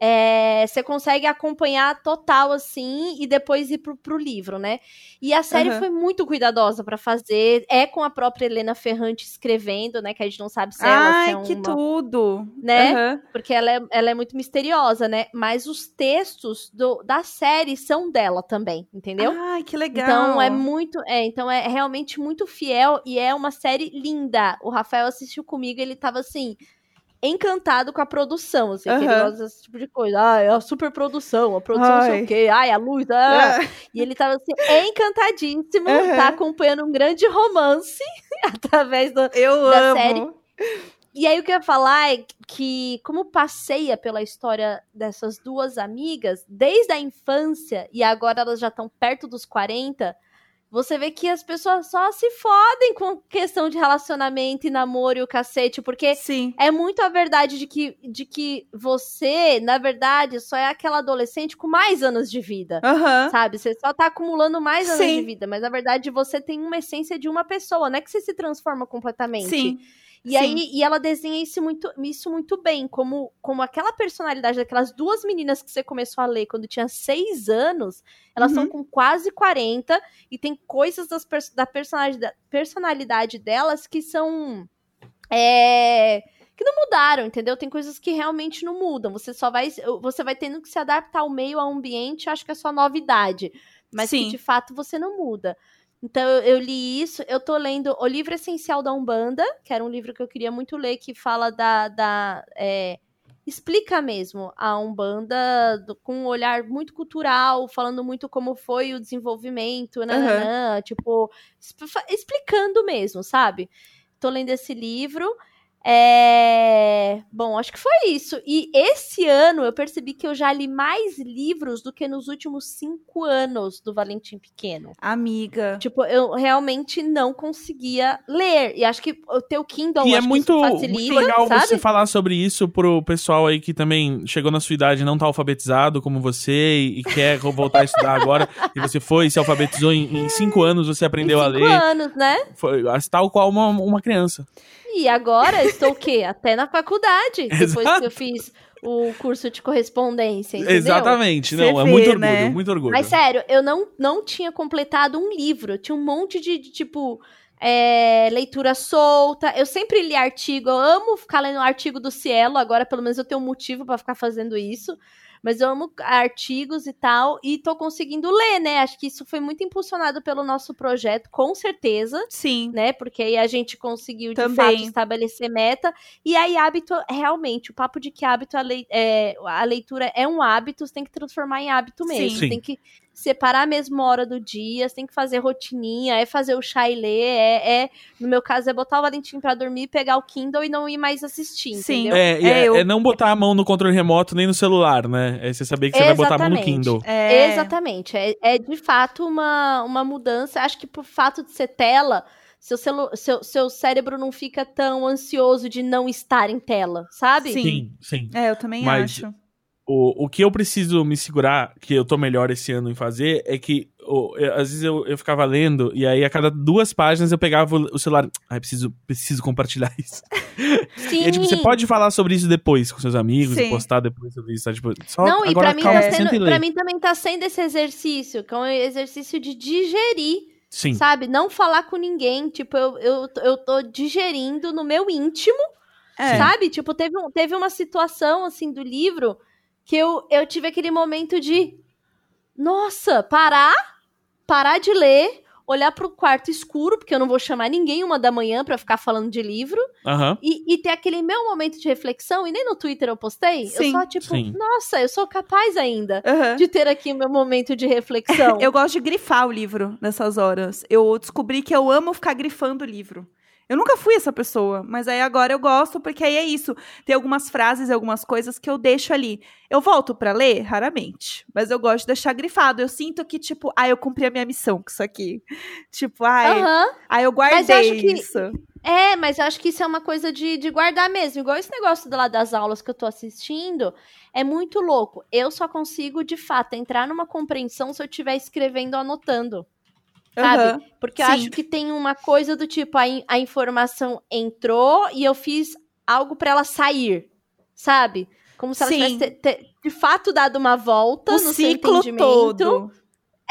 Speaker 3: é, você consegue acompanhar total, assim, e depois ir pro, pro livro, né? E a série uhum. foi muito cuidadosa para fazer. É com a própria Helena Ferrante escrevendo, né? Que a gente não sabe se ela
Speaker 2: Ai,
Speaker 3: se é uma,
Speaker 2: que tudo!
Speaker 3: Né? Uhum. Porque ela é, ela é muito misteriosa, né? Mas os textos do, da série são dela também, entendeu?
Speaker 2: Ai, que legal!
Speaker 3: Então é muito. É, então é realmente muito fiel e é uma série linda. O Rafael assistiu comigo, ele tava assim encantado com a produção, assim, uhum. que ele gosta desse tipo de coisa. Ah, é a super produção, a produção Ai. não sei o quê, ai, a luz, ah. É. E ele tava assim, encantadíssimo, uhum. tá acompanhando um grande romance através do,
Speaker 2: eu
Speaker 3: da
Speaker 2: amo.
Speaker 3: série. E aí o que eu ia falar é que, como passeia pela história dessas duas amigas, desde a infância, e agora elas já estão perto dos 40, você vê que as pessoas só se fodem com questão de relacionamento e namoro e o cacete, porque
Speaker 2: Sim.
Speaker 3: é muito a verdade de que, de que você, na verdade, só é aquela adolescente com mais anos de vida.
Speaker 2: Uhum.
Speaker 3: Sabe? Você só tá acumulando mais anos
Speaker 2: Sim.
Speaker 3: de vida, mas na verdade você tem uma essência de uma pessoa, não é que você se transforma completamente.
Speaker 2: Sim.
Speaker 3: E Sim. aí, e ela desenha isso muito, isso muito bem, como, como aquela personalidade daquelas duas meninas que você começou a ler quando tinha seis anos, elas uhum. são com quase 40 e tem coisas das, da personalidade, personalidade delas que são. É, que não mudaram, entendeu? Tem coisas que realmente não mudam. Você só vai. Você vai tendo que se adaptar ao meio, ao ambiente, acho que é só novidade. Mas Sim. que de fato você não muda. Então eu, eu, li isso, eu tô lendo O Livro Essencial da Umbanda, que era um livro que eu queria muito ler, que fala da. da é, explica mesmo a Umbanda do, com um olhar muito cultural, falando muito como foi o desenvolvimento, né? Uhum. tipo, explicando mesmo, sabe? Tô lendo esse livro. É... Bom, acho que foi isso. E esse ano eu percebi que eu já li mais livros do que nos últimos cinco anos do Valentim Pequeno.
Speaker 2: Amiga.
Speaker 3: Tipo, eu realmente não conseguia ler. E acho que o teu Kindle
Speaker 1: e
Speaker 3: é
Speaker 1: muito,
Speaker 3: facilita,
Speaker 1: muito legal
Speaker 3: sabe?
Speaker 1: você falar sobre isso pro pessoal aí que também chegou na sua idade e não tá alfabetizado como você e, quer voltar a estudar agora. E você foi, se alfabetizou em, em cinco anos, você aprendeu
Speaker 3: a
Speaker 1: ler.
Speaker 3: Cinco anos, né?
Speaker 1: Foi, tal qual uma, uma criança.
Speaker 3: E agora estou o quê? Até na faculdade, depois
Speaker 1: Exato.
Speaker 3: que eu fiz o curso de correspondência, entendeu?
Speaker 1: Exatamente, não,
Speaker 2: Você
Speaker 1: é
Speaker 2: vê,
Speaker 1: muito orgulho,
Speaker 2: né?
Speaker 1: muito orgulho.
Speaker 3: Mas sério, eu não, não tinha completado um livro, tinha um monte de, de tipo, é, leitura solta, eu sempre li artigo, eu amo ficar lendo artigo do Cielo, agora pelo menos eu tenho um motivo para ficar fazendo isso, mas eu amo artigos e tal, e tô conseguindo ler, né? Acho que isso foi muito impulsionado pelo nosso projeto, com certeza.
Speaker 2: Sim.
Speaker 3: Né? Porque aí a gente conseguiu, de
Speaker 2: Também.
Speaker 3: fato, estabelecer meta. E aí, hábito, realmente, o papo de que hábito, a, le, é, a leitura é um hábito, você tem que transformar em hábito mesmo.
Speaker 1: Sim.
Speaker 3: Tem que separar a mesma hora do dia, você tem que fazer rotininha, é fazer o chá e ler, é, é no meu caso, é botar o Valentim pra dormir, pegar o Kindle e não ir mais assistir,
Speaker 2: Sim.
Speaker 3: entendeu?
Speaker 1: É, e
Speaker 2: É,
Speaker 1: é,
Speaker 2: eu-
Speaker 1: é não botar a mão no controle remoto nem no celular, né? É você saber que você vai botar a mão no
Speaker 3: Exatamente.
Speaker 1: Kindle.
Speaker 2: É...
Speaker 3: Exatamente. É, é de fato uma, uma mudança. Acho que por fato de ser tela, seu, celu seu, seu cérebro não fica tão ansioso de não estar em tela, sabe?
Speaker 2: Sim.
Speaker 1: Sim, sim.
Speaker 2: É, eu também
Speaker 1: Mas-
Speaker 2: acho.
Speaker 1: O, o que eu preciso me segurar, que eu tô melhor esse ano em fazer, é que o- eu- às vezes eu, eu ficava lendo e aí a cada duas páginas eu pegava o, o celular. Ai, preciso, preciso compartilhar isso.
Speaker 3: Sim.
Speaker 1: E, tipo, você pode falar sobre isso depois com seus amigos,
Speaker 2: Sim.
Speaker 1: e postar depois sobre isso, tá? Tipo, só
Speaker 3: Não, e pra mim,
Speaker 1: calma,
Speaker 3: tá
Speaker 1: e
Speaker 3: sendo, pra mim também tá sendo esse exercício, que é um exercício de digerir,
Speaker 1: Sim.
Speaker 3: sabe? Não falar com ninguém. Tipo, eu, eu, eu tô digerindo no meu íntimo,
Speaker 2: É.
Speaker 3: sabe? Tipo, teve, um, teve uma situação, assim, do livro que eu, eu tive aquele momento de, nossa, parar, parar de ler, olhar pro quarto escuro, porque eu não vou chamar ninguém uma da manhã pra ficar falando de livro,
Speaker 1: Aham.
Speaker 3: e, e ter aquele meu momento de reflexão, e nem no Twitter eu postei,
Speaker 2: Sim.
Speaker 3: eu só, tipo,
Speaker 1: Sim.
Speaker 3: nossa, eu sou capaz ainda
Speaker 2: Aham.
Speaker 3: de ter aqui o meu momento de reflexão.
Speaker 2: Eu gosto de grifar o livro nessas horas. Eu descobri que eu amo ficar grifando o livro. Eu nunca fui essa pessoa, mas aí agora eu gosto, porque aí é isso. Tem algumas frases e algumas coisas que eu deixo ali. Eu volto pra ler? Raramente. Mas eu gosto de deixar grifado. Eu sinto que, tipo, ah, eu cumpri a minha missão com isso aqui. Tipo, ai, aí eu guardei
Speaker 3: eu acho que-
Speaker 2: isso.
Speaker 3: É, mas eu acho que isso é uma coisa de, de guardar mesmo. Igual esse negócio do lá das aulas que eu tô assistindo, é muito louco. Eu só consigo, de fato, entrar numa compreensão se eu estiver escrevendo ou anotando. Sabe?
Speaker 2: Aham.
Speaker 3: Porque eu
Speaker 2: Sim.
Speaker 3: acho que tem uma coisa do tipo, a, in- a informação entrou e eu fiz algo pra ela sair, sabe? Como se ela
Speaker 2: Sim.
Speaker 3: tivesse te- te- de fato dado uma volta
Speaker 2: O
Speaker 3: no seu
Speaker 2: ciclo
Speaker 3: entendimento.
Speaker 2: todo.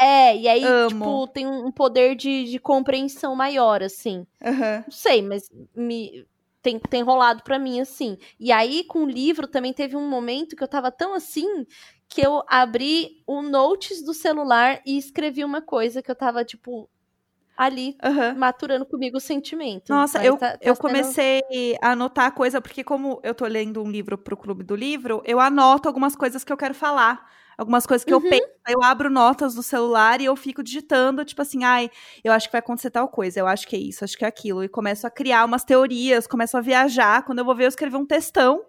Speaker 3: É, e aí,
Speaker 2: Amo.
Speaker 3: tipo, tem um poder de, de compreensão maior, assim.
Speaker 2: Aham.
Speaker 3: Não sei, mas me tem, tem rolado pra mim assim. E aí, com o livro, também teve um momento que eu tava tão assim que eu abri o notes do celular e escrevi uma coisa que eu tava, tipo, ali
Speaker 2: Aham.
Speaker 3: maturando comigo o sentimento.
Speaker 2: Nossa,
Speaker 3: Mas
Speaker 2: eu,
Speaker 3: tá- tá
Speaker 2: eu
Speaker 3: sendo-
Speaker 2: comecei a anotar coisa, porque como eu tô lendo um livro pro Clube do Livro, eu anoto algumas coisas que eu quero falar. Algumas coisas que eu
Speaker 3: Uhum.
Speaker 2: penso, aí eu abro notas do celular e eu fico digitando, tipo assim, ai, eu acho que vai acontecer tal coisa, eu acho que é isso, acho que é aquilo. E começo a criar umas teorias, começo a viajar. Quando eu vou ver, eu escrevi um textão.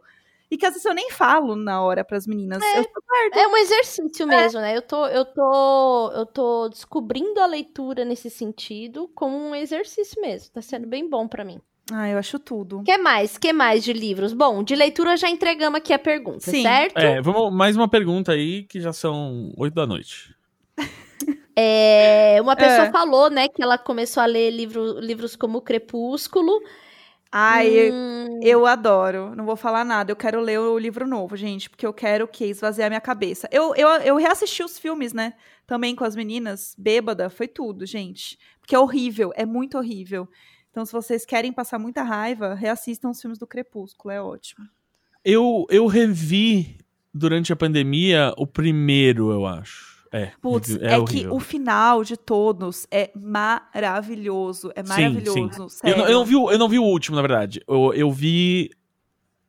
Speaker 2: E que às vezes eu nem falo na hora pras meninas. Eu só guardo.
Speaker 3: É um exercício mesmo, né? Eu tô, eu tô, eu tô descobrindo a leitura nesse sentido como um exercício mesmo. Tá sendo bem bom pra mim.
Speaker 2: Ah, eu acho tudo.
Speaker 3: que mais? que mais de livros? Bom, de leitura já entregamos aqui a pergunta,
Speaker 2: Sim.
Speaker 3: certo?
Speaker 1: É, vamos mais uma pergunta aí, que já são oito da noite.
Speaker 3: É, uma pessoa
Speaker 2: É.
Speaker 3: falou, né, que ela começou a ler livro, livros como Crepúsculo.
Speaker 2: Ai,
Speaker 3: Hum,
Speaker 2: Eu adoro. Não vou falar nada. Eu quero ler o livro novo, gente, porque eu quero que esvaziar minha cabeça. Eu, eu, eu reassisti os filmes, né? Também com as meninas, bêbada, foi tudo, gente. Porque é horrível, é muito horrível. Então, se vocês querem passar muita raiva, reassistam os filmes do Crepúsculo, é ótimo.
Speaker 1: Eu, eu revi durante a pandemia o primeiro, eu acho. É,
Speaker 2: Putz,
Speaker 1: revi-
Speaker 2: é, que o final de todos é maravilhoso. É
Speaker 1: Sim,
Speaker 2: maravilhoso,
Speaker 1: Eu não, eu, não vi, o- eu não vi o último, na verdade. Eu, eu vi.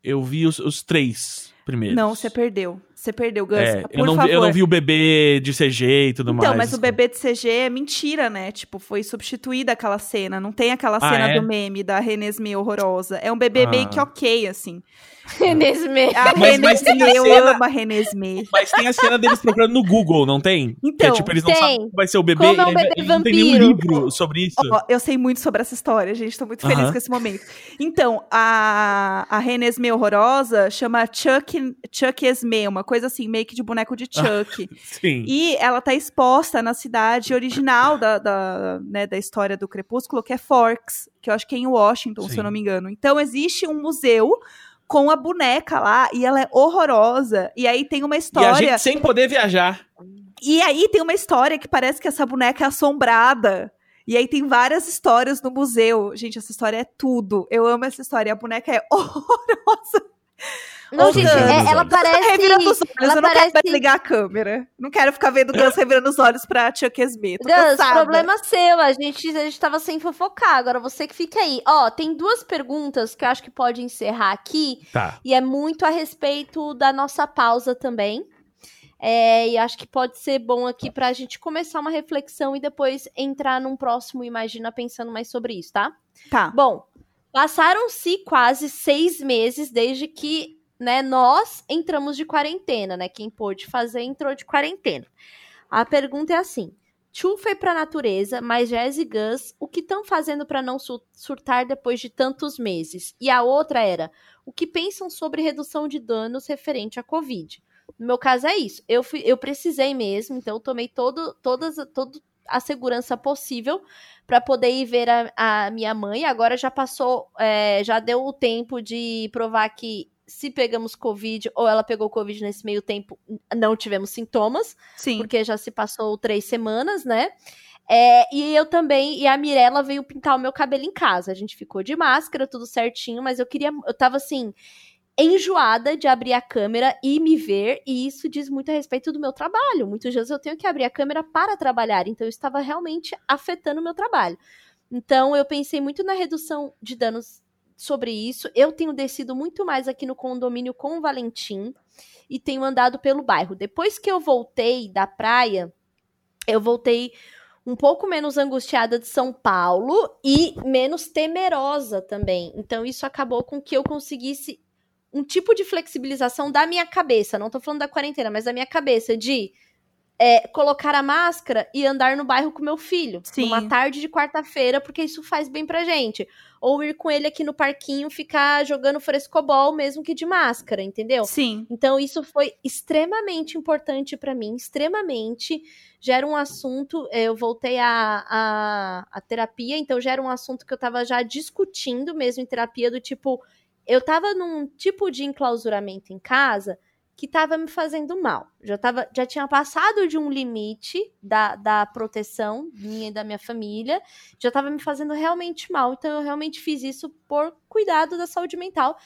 Speaker 1: Eu vi os, os três primeiros.
Speaker 2: Não, você perdeu. Você perdeu, Gus.
Speaker 1: É,
Speaker 2: por
Speaker 1: eu, não
Speaker 2: favor.
Speaker 1: vi, eu não vi o bebê de CG e tudo
Speaker 2: Então,
Speaker 1: mais.
Speaker 2: mas o bebê de CG é mentira, né? Tipo, foi substituída aquela cena. Não tem aquela
Speaker 1: Ah,
Speaker 2: cena
Speaker 1: é?
Speaker 2: do meme da Renesmee horrorosa. É um bebê
Speaker 1: Ah.
Speaker 2: meio que ok, assim.
Speaker 3: nesse meio.
Speaker 2: A
Speaker 1: Mas- mas tem a
Speaker 2: Renesmee, eu
Speaker 1: cena-
Speaker 2: amo a Renesmee.
Speaker 1: Mas tem a cena deles procurando no Google, não tem? que
Speaker 2: Então,
Speaker 1: é tipo, eles não
Speaker 3: tem.
Speaker 1: sabem como vai ser o bebê.
Speaker 3: Como é um bebê
Speaker 1: e não tem nenhum
Speaker 3: vampiro.
Speaker 1: livro sobre isso.
Speaker 2: Ó, eu sei muito sobre essa história, gente. Tô muito feliz
Speaker 1: Aham.
Speaker 2: com esse momento. Então, a, a Renesmee horrorosa chama Chuck, Chuck Esme, uma coisa assim, meio que de boneco de Chuck.
Speaker 1: Sim.
Speaker 2: E ela tá exposta na cidade original da, da, né, da história do Crepúsculo, que é Forks, que eu acho que é em Washington, se
Speaker 1: Sim.
Speaker 2: eu não me engano. Então existe um museu com a boneca lá, e ela é horrorosa. E aí tem uma
Speaker 1: E a
Speaker 2: história.
Speaker 1: gente sem poder viajar.
Speaker 2: E aí tem uma história que parece que essa boneca é assombrada. E aí tem várias histórias no museu. Gente, essa história é tudo. Eu amo essa história. A boneca é horrorosa.
Speaker 3: Não, gente, é- ela parece.
Speaker 2: revirando os olhos.
Speaker 3: ela
Speaker 2: eu não
Speaker 3: parece-
Speaker 2: quero ligar a câmera. Não quero ficar vendo o Gus revirando os olhos pra Chuck Esme. Tô
Speaker 3: Gus,
Speaker 2: cansada.
Speaker 3: problema seu. A gente, a gente tava sem fofocar. Agora você que fica aí. Ó, tem duas perguntas que eu acho que pode encerrar aqui.
Speaker 1: Tá.
Speaker 3: E é muito a respeito da nossa pausa também. É, e acho que pode ser bom aqui pra gente começar uma reflexão e depois entrar num próximo Imagina pensando mais sobre isso, tá?
Speaker 2: Tá.
Speaker 3: Bom, passaram-se quase seis meses desde que né, nós entramos de quarentena, né? Quem pôde fazer entrou de quarentena. A pergunta é assim: Chu foi pra natureza, mas Jazz e Gus, o que estão fazendo pra não su- surtar depois de tantos meses? E a outra era: o que pensam sobre redução de danos referente à Covid? No meu caso é isso. Eu, fui, eu precisei mesmo, então eu tomei todo, todas, todo, a segurança possível para poder ir ver a, a, minha mãe. Agora já passou, é, já deu o tempo de provar que se pegamos Covid ou ela pegou Covid nesse meio tempo, não tivemos sintomas.
Speaker 2: Sim.
Speaker 3: Porque já se passou três semanas, né? É, e eu também, e a Mirella veio pintar o meu cabelo em casa. A gente ficou de máscara, tudo certinho, mas eu queria, eu tava assim, enjoada de abrir a câmera e me ver, e isso diz muito a respeito do meu trabalho. Muitos dias eu tenho que abrir a câmera para trabalhar, então eu estava realmente afetando o meu trabalho. Então eu pensei muito na redução de danos sobre isso. Eu tenho descido muito mais aqui no condomínio com o Valentim e tenho andado pelo bairro. Depois que eu voltei da praia, eu voltei um pouco menos angustiada de São Paulo e menos temerosa também. Então isso acabou com que eu conseguisse um tipo de flexibilização da minha cabeça. Não tô falando da quarentena, mas da minha cabeça de é, colocar a máscara e andar no bairro com meu filho.
Speaker 2: Sim.
Speaker 3: Numa tarde de quarta-feira, porque isso faz bem pra gente. Ou ir com ele aqui no parquinho, ficar jogando frescobol, mesmo que de máscara, entendeu?
Speaker 2: Sim.
Speaker 3: Então, isso foi extremamente importante para mim, extremamente. Já era um assunto, eu voltei à a, a, a, terapia, então já era um assunto que eu tava já discutindo mesmo em terapia, do tipo, eu tava num tipo de enclausuramento em casa que estava me fazendo mal. Já, tava, já tinha passado de um limite da, da proteção minha e da minha família, já estava me fazendo realmente mal. Então eu realmente fiz isso por cuidado da saúde mental,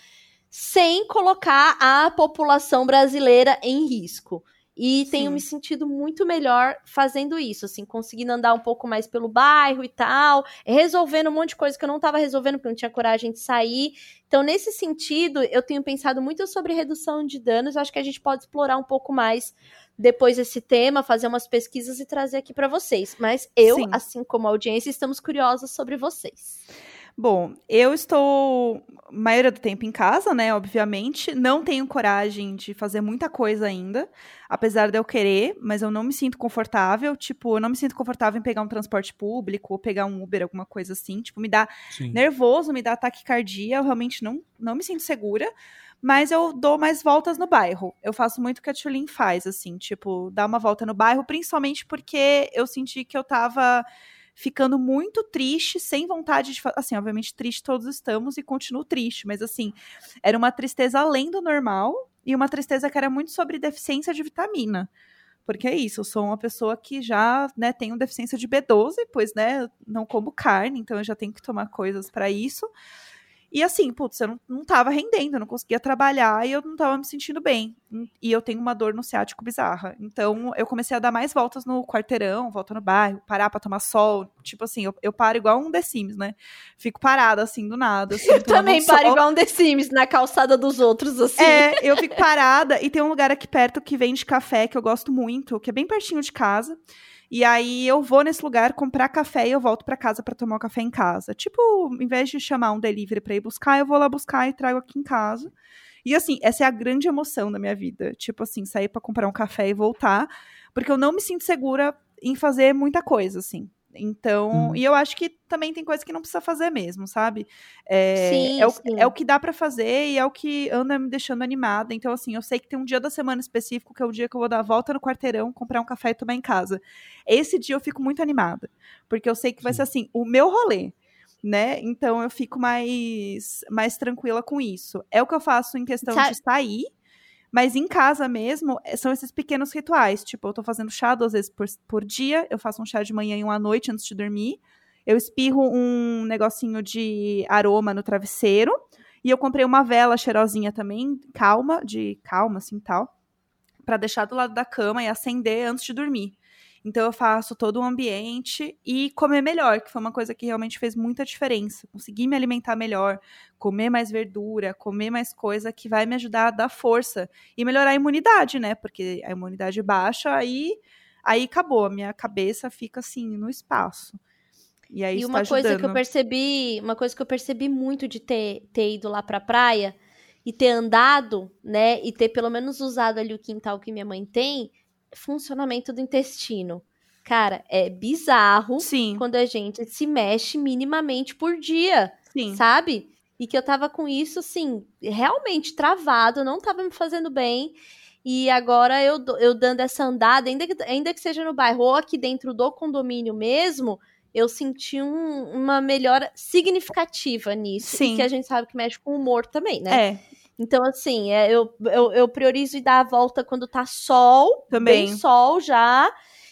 Speaker 3: sem colocar a população brasileira em risco. E Sim. tenho me sentido muito melhor fazendo isso, assim, conseguindo andar um pouco mais pelo bairro e tal, resolvendo um monte de coisa que eu não estava resolvendo porque eu não tinha coragem de sair. Então, nesse sentido, eu tenho pensado muito sobre redução de danos. Acho que a gente pode explorar um pouco mais depois esse tema, fazer umas pesquisas e trazer aqui para vocês. Mas eu, Sim. assim como a audiência, estamos curiosos sobre vocês.
Speaker 2: Bom, eu estou a maioria do tempo em casa, né? Obviamente. Não tenho coragem de fazer muita coisa ainda, apesar de eu querer, mas eu não me sinto confortável. Tipo, eu não me sinto confortável em pegar um transporte público ou pegar um Uber, alguma coisa assim. Tipo, me dá Sim. nervoso, me dá taquicardia. Eu realmente não, não me sinto segura. Mas eu dou mais voltas no bairro. Eu faço muito o que a Tulin faz, assim, tipo, dar uma volta no bairro, principalmente porque eu senti que eu tava ficando muito triste, sem vontade de. Assim, obviamente, triste todos estamos e continuo triste, mas assim, era uma tristeza além do normal e uma tristeza que era muito sobre deficiência de vitamina. Porque é isso, eu sou uma pessoa que já, né, tenho deficiência de B12, pois, né, não como carne, então eu já tenho que tomar coisas para isso. E assim, putz, eu não, não tava rendendo, eu não conseguia trabalhar e eu não tava me sentindo bem. E eu tenho uma dor no ciático bizarra. Então, eu comecei a dar mais voltas no quarteirão, volta no bairro, parar pra tomar sol. Tipo assim, eu, eu paro igual um The Sims, né? Fico parada, assim, do nada. Assim,
Speaker 3: eu também paro sol. igual um The Sims, na calçada dos outros, assim.
Speaker 2: É, eu fico parada. E tem um lugar aqui perto que vende café, que eu gosto muito, que é bem pertinho de casa. E aí eu vou nesse lugar comprar café e eu volto para casa para tomar o café em casa. Tipo, em vez de chamar um delivery para ir buscar, eu vou lá buscar e trago aqui em casa. E assim, essa é a grande emoção da minha vida. Tipo assim, sair para comprar um café e voltar, porque eu não me sinto segura em fazer muita coisa, assim. Então, hum. e eu acho que também tem coisa que não precisa fazer mesmo, sabe? É,
Speaker 3: sim,
Speaker 2: é, o,
Speaker 3: sim.
Speaker 2: é o que dá para fazer e é o que anda me deixando animada. Então, assim, eu sei que tem um dia da semana específico que é o dia que eu vou dar a volta no quarteirão, comprar um café e tomar em casa. Esse dia eu fico muito animada, porque eu sei que vai sim. ser assim, o meu rolê. Né? Então eu fico mais mais tranquila com isso. É o que eu faço em questão Sabe? de sair, mas em casa mesmo, eh, são esses pequenos rituais. Tipo, eu tô fazendo chá duas vezes por, por dia. Eu faço um chá de manhã e um à noite antes de dormir. Eu espirro um negocinho de aroma no travesseiro. E eu comprei uma vela cheirosinha também, calma, de calma, assim, tal. para deixar do lado da cama e acender antes de dormir. Então eu faço todo o ambiente e comer melhor, que foi uma coisa que realmente fez muita diferença. Conseguir me alimentar melhor, comer mais verdura, comer mais coisa que vai me ajudar a dar força e melhorar a imunidade, né? Porque a imunidade baixa, aí aí acabou, a minha cabeça fica assim no espaço. E aí
Speaker 3: E uma
Speaker 2: tá
Speaker 3: coisa que eu percebi, uma coisa que eu percebi muito de ter, ter ido lá pra praia e ter andado, né, e ter pelo menos usado ali o quintal que minha mãe tem, funcionamento do intestino. Cara, é bizarro
Speaker 2: Sim.
Speaker 3: quando a gente se mexe minimamente por dia,
Speaker 2: Sim.
Speaker 3: sabe? E que eu tava com isso, assim, realmente travado, não tava me fazendo bem. E agora eu, eu dando essa andada, ainda que, ainda que seja no bairro ou aqui dentro do condomínio mesmo, eu senti um, uma melhora significativa nisso. Sim. E que a gente sabe que mexe com o humor também, né?
Speaker 2: É.
Speaker 3: Então, assim, é, eu, eu, eu priorizo e dar a volta quando tá sol, também. bem sol já.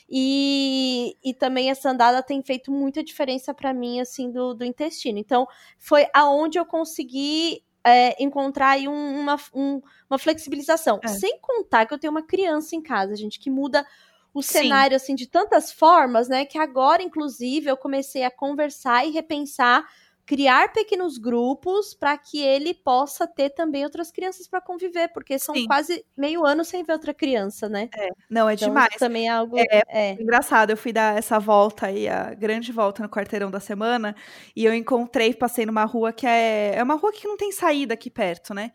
Speaker 3: E, e também essa andada tem feito muita diferença para mim, assim, do, do intestino. Então, foi aonde eu consegui é, encontrar aí um, uma, um, uma flexibilização. É. Sem contar que eu tenho uma criança em casa, gente, que muda o Sim. cenário assim de tantas formas, né? Que agora, inclusive, eu comecei a conversar e repensar criar pequenos grupos para que ele possa ter também outras crianças para conviver, porque são Sim. quase meio ano sem ver outra criança, né?
Speaker 2: É, não, é então, demais.
Speaker 3: Também é algo.
Speaker 2: É, é, engraçado, eu fui dar essa volta aí, a grande volta no quarteirão da semana, e eu encontrei, passei numa rua que é. É uma rua que não tem saída aqui perto, né?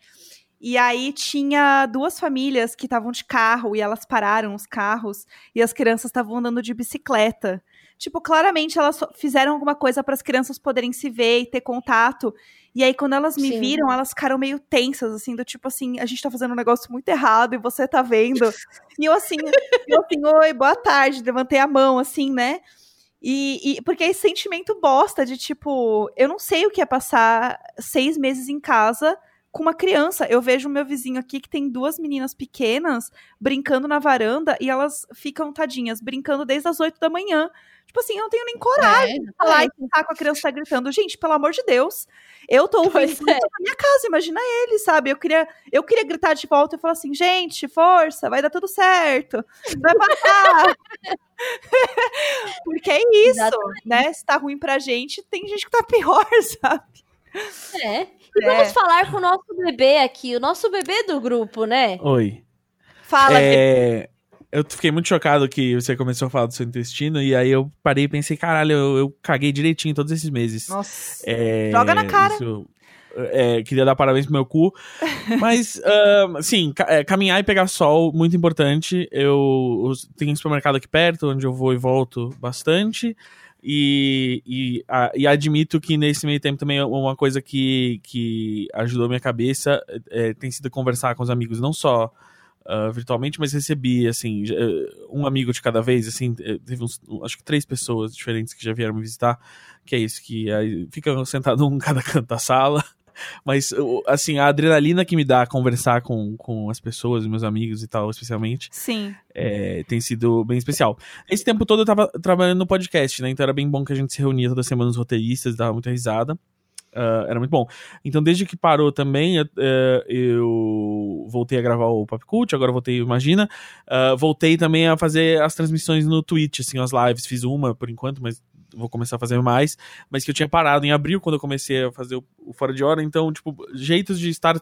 Speaker 2: E aí tinha duas famílias que estavam de carro e elas pararam os carros e as crianças estavam andando de bicicleta. Tipo, claramente elas fizeram alguma coisa para as crianças poderem se ver e ter contato. E aí, quando elas me Sim. viram, elas ficaram meio tensas, assim, do tipo assim, a gente tá fazendo um negócio muito errado e você tá vendo. e eu assim, eu assim, oi, boa tarde, levantei a mão, assim, né? E, e, porque esse sentimento bosta de tipo, eu não sei o que é passar seis meses em casa com uma criança. Eu vejo o meu vizinho aqui que tem duas meninas pequenas brincando na varanda e elas ficam tadinhas, brincando desde as oito da manhã. Tipo assim, eu não tenho nem coragem é, de falar e ficar com a criança tá gritando. Gente, pelo amor de Deus, eu tô ouvindo isso é. na minha casa, imagina ele, sabe? Eu queria, eu queria gritar de volta e falar assim, gente, força, vai dar tudo certo. Vai passar. Porque é isso, Exatamente. né? Se tá ruim pra gente, tem gente que tá pior, sabe?
Speaker 3: É. E é. vamos falar com o nosso bebê aqui, o nosso bebê do grupo, né?
Speaker 1: Oi.
Speaker 2: Fala,
Speaker 1: é... Eu fiquei muito chocado que você começou a falar do seu intestino, e aí eu parei e pensei, caralho, eu, eu caguei direitinho todos esses meses.
Speaker 2: Nossa. É... Joga na cara.
Speaker 1: Isso... É, queria dar parabéns pro meu cu. Mas, uh, sim, é, caminhar e pegar sol, muito importante. Eu, eu tenho um supermercado aqui perto, onde eu vou e volto bastante. E, e, a, e, admito que nesse meio tempo também uma coisa que, que ajudou minha cabeça é, tem sido conversar com os amigos, não só uh, virtualmente, mas recebi, assim, um amigo de cada vez, assim, eh, teve uns, acho que três pessoas diferentes que já vieram me visitar, que é isso, que fica sentado um em cada canto da sala, mas, assim, a adrenalina que me dá conversar com, com as pessoas, meus amigos e tal, especialmente.
Speaker 2: Sim.
Speaker 1: É, tem sido bem especial. Esse tempo todo eu tava trabalhando no podcast, né? Então era bem bom que a gente se reunia toda semana os roteiristas, dava muita risada. Uh, era muito bom. Então, desde que parou também, eu, uh, eu voltei a gravar o Pop Cult, agora voltei, imagina. Uh, voltei também a fazer as transmissões no Twitch, assim, as lives. Fiz uma por enquanto, mas vou começar a fazer mais, mas que eu tinha parado em abril quando eu comecei a fazer o, o Fora de Hora, então, tipo, jeitos de estar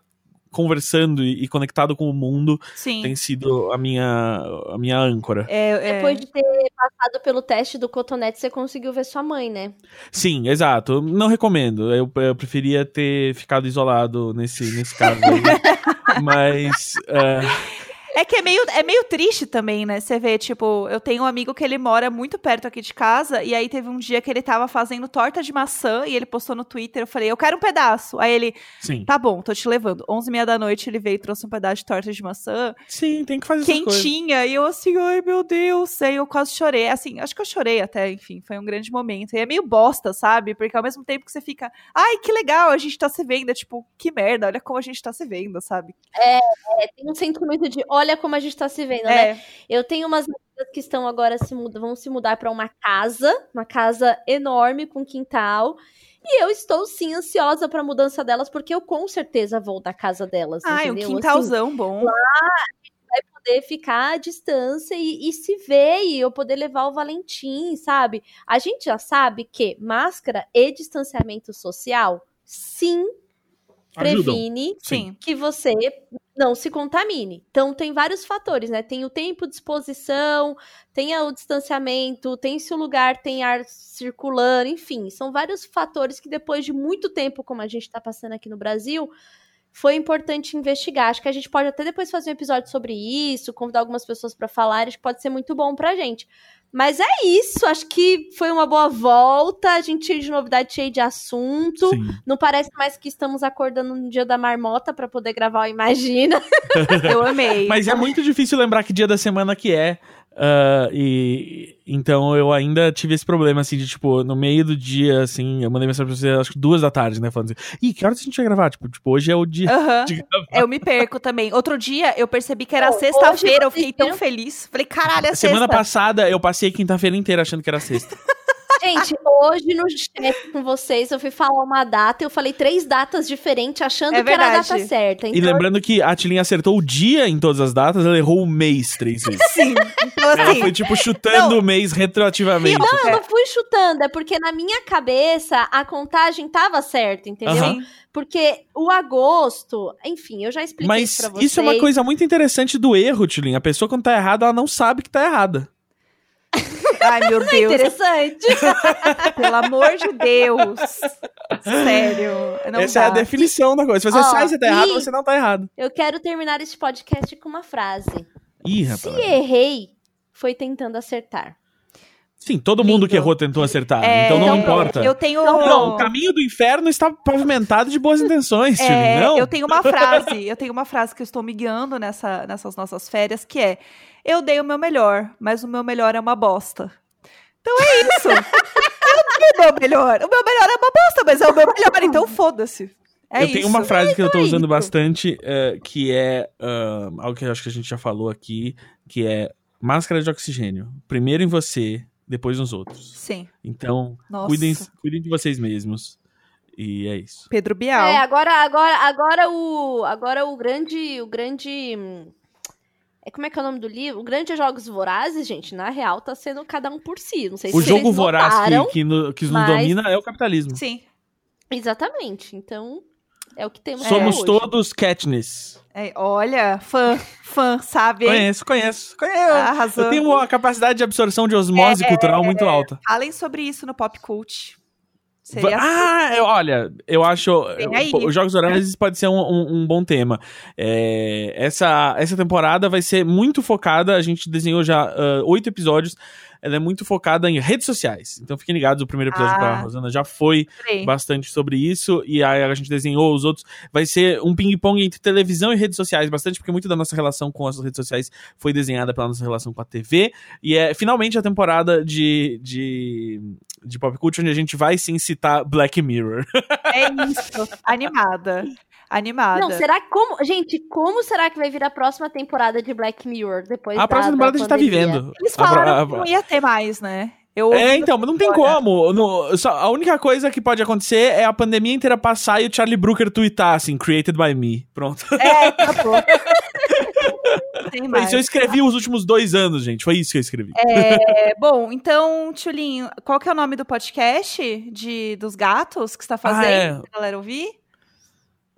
Speaker 1: conversando e, conectado com o mundo
Speaker 2: Sim.
Speaker 1: tem sido a minha, a minha âncora.
Speaker 3: É, é... Depois de ter passado pelo teste do cotonete, você conseguiu ver sua mãe, né?
Speaker 1: Sim, exato. Não recomendo. Eu, eu preferia ter ficado isolado nesse, nesse caso aí. Mas. Uh...
Speaker 2: É que é meio, é meio triste também, né? Você vê, tipo, eu tenho um amigo que ele mora muito perto aqui de casa, e aí teve um dia que ele tava fazendo torta de maçã, e ele postou no Twitter, eu falei, eu quero um pedaço. Aí ele, Sim. tá bom, tô te levando. 11 e meia da noite ele veio e trouxe um pedaço de torta de maçã.
Speaker 1: Sim, tem que fazer
Speaker 2: Quentinha, e eu assim, ai meu Deus, aí eu quase chorei. Assim, acho que eu chorei até, enfim, foi um grande momento. E é meio bosta, sabe? Porque ao mesmo tempo que você fica, ai, que legal, a gente tá se vendo, é tipo, que merda, olha como a gente tá se vendo, sabe?
Speaker 3: É, é tem um sentimento de, olha como a gente tá se vendo, né? é. né? Eu tenho umas amigas que estão agora se vão se mudar para uma casa, uma casa enorme com quintal. E eu estou sim ansiosa para a mudança delas, porque eu com certeza vou da casa delas.
Speaker 2: Ah,
Speaker 3: entendeu?
Speaker 2: um quintalzão assim, bom.
Speaker 3: Lá a gente vai poder ficar à distância e, e, se ver e eu poder levar o Valentim, sabe? A gente já sabe que máscara e distanciamento social, sim, previne sim. que você não se contamine. Então tem vários fatores, né? Tem o tempo de exposição, tem o distanciamento, tem se o lugar tem ar circulando, enfim, são vários fatores que depois de muito tempo, como a gente está passando aqui no Brasil, foi importante investigar. Acho que a gente pode até depois fazer um episódio sobre isso, convidar algumas pessoas para falar, acho que pode ser muito bom pra gente. Mas é isso, acho que foi uma boa volta, a gente cheio de novidade, cheio de assunto.
Speaker 1: Sim.
Speaker 3: Não parece mais que estamos acordando no dia da marmota para poder gravar o Imagina.
Speaker 2: Eu amei.
Speaker 1: Mas é muito difícil lembrar que dia da semana que é. Ah, e então eu ainda tive esse problema, assim, de tipo, no meio do dia, assim, eu mandei mensagem pra você, acho que duas da tarde, né? Falando assim, ih, que horas a gente vai gravar? Tipo, tipo hoje é o dia de gravar.
Speaker 2: Eu me perco também. Outro dia eu percebi que era sexta-feira, eu fiquei tão feliz. Falei, caralho, é
Speaker 1: Semana
Speaker 2: sexta.
Speaker 1: passada eu passei quinta-feira inteira achando que era sexta.
Speaker 3: Gente, hoje no chat com vocês eu fui falar uma data, eu falei três datas diferentes, achando
Speaker 2: É
Speaker 3: que era a data certa.
Speaker 1: E
Speaker 3: Então,
Speaker 1: lembrando que a Tilin acertou o dia em todas as datas, ela errou o mês três vezes.
Speaker 2: Sim. Então,
Speaker 1: Ela
Speaker 2: assim,
Speaker 1: foi, tipo, chutando
Speaker 2: Não.
Speaker 1: o mês retroativamente.
Speaker 3: Não, eu não fui chutando, é porque na minha cabeça a contagem tava certa, entendeu?
Speaker 2: Sim.
Speaker 3: Porque o agosto, enfim, eu já expliquei
Speaker 1: Mas
Speaker 3: isso pra vocês.
Speaker 1: isso é uma coisa muito interessante do erro, Tilin. A pessoa, quando tá errada, ela não sabe que tá errada.
Speaker 2: Ai, meu Deus.
Speaker 3: interessante.
Speaker 2: Pelo amor de Deus. Sério. Não
Speaker 1: Essa
Speaker 2: dá.
Speaker 1: é a definição da coisa. Se você
Speaker 3: Ó,
Speaker 1: sai e você tá errado, você não tá errado.
Speaker 3: Eu quero terminar esse podcast com uma frase.
Speaker 1: Ih,
Speaker 3: Se
Speaker 1: rapaz.
Speaker 3: errei, foi tentando acertar.
Speaker 1: Sim, todo mundo que errou tentou acertar.
Speaker 2: É,
Speaker 1: então não
Speaker 3: então,
Speaker 1: importa.
Speaker 2: Eu tenho.
Speaker 1: Não, o caminho do inferno está pavimentado de boas intenções.
Speaker 2: É,
Speaker 1: Não.
Speaker 2: eu tenho uma frase, eu tenho uma frase que eu estou me guiando nessa, nessas nossas férias, que é: Eu dei o meu melhor, mas o meu melhor é uma bosta. Então é isso. eu dei o meu melhor. O meu melhor é uma bosta, mas é o meu melhor, então foda-se. É
Speaker 1: eu
Speaker 2: isso.
Speaker 1: tenho uma frase que eu tô
Speaker 3: é
Speaker 1: usando bastante, eh, que é ah, algo que eu acho que a gente já falou aqui, que é máscara de oxigênio. Primeiro em você, depois nos outros.
Speaker 2: Sim.
Speaker 1: Então,
Speaker 2: Nossa.
Speaker 1: cuidem, cuidem de vocês mesmos. E é isso.
Speaker 2: Pedro Bial.
Speaker 3: É, agora, agora, agora o, agora o grande, o grande, é como é que é o nome do livro? O grande Jogos Vorazes, gente, na real tá sendo cada um por si. Não sei
Speaker 1: O
Speaker 3: se
Speaker 1: jogo
Speaker 3: vocês
Speaker 1: voraz
Speaker 3: notaram.
Speaker 1: que, que, no- que nos
Speaker 3: mas-
Speaker 1: domina é o capitalismo.
Speaker 2: Sim.
Speaker 3: Exatamente. Então, é o que temos
Speaker 1: Somos
Speaker 3: hoje.
Speaker 1: todos Katniss.
Speaker 2: É, olha, fã, fã, sabe?
Speaker 1: Conheço, conheço. conheço.
Speaker 2: Arrasou.
Speaker 1: Eu tenho uma capacidade de absorção de osmose cultural muito alta.
Speaker 2: Falem sobre isso no Pop Cult. Seria
Speaker 1: Ah, eu- olha, eu acho. Os Jogos Horários pode ser um, um- um bom tema. É, essa, essa temporada vai ser muito focada. A gente desenhou já oito episódios. Ela é muito focada em redes sociais. Então fiquem ligados, o primeiro episódio
Speaker 2: Ah.
Speaker 1: com a Rosana já foi
Speaker 2: Sim.
Speaker 1: bastante sobre isso. E aí a gente desenhou os outros. Vai ser um ping-pong entre televisão e redes sociais, bastante, porque muito da nossa relação com as redes sociais foi desenhada pela nossa relação com a TV. E é finalmente a temporada de, de, de Pop Culture, onde a gente vai sim citar Black Mirror.
Speaker 2: É isso. Animada. Animada.
Speaker 3: Não, será que como, gente, como será que vai vir a próxima temporada de Black Mirror depois
Speaker 1: a
Speaker 3: da,
Speaker 1: próxima
Speaker 3: da
Speaker 1: temporada a gente tá vivendo.
Speaker 2: Eles
Speaker 1: A-
Speaker 2: falaram
Speaker 1: a-
Speaker 2: que não ia ter mais, né? Eu
Speaker 1: É, então, mas não tem
Speaker 2: agora.
Speaker 1: como. No- só- a única coisa que pode acontecer é a pandemia inteira passar e o Charlie Brooker tweetar assim, created by me. Pronto.
Speaker 2: É, acabou. Tem mais.
Speaker 1: isso eu escrevi os últimos dois anos, gente. Foi isso que eu escrevi.
Speaker 2: É, bom, então, Tchulinho, qual que é o nome do podcast de, dos gatos que você tá fazendo?
Speaker 1: Ah, é.
Speaker 2: pra galera ouvir?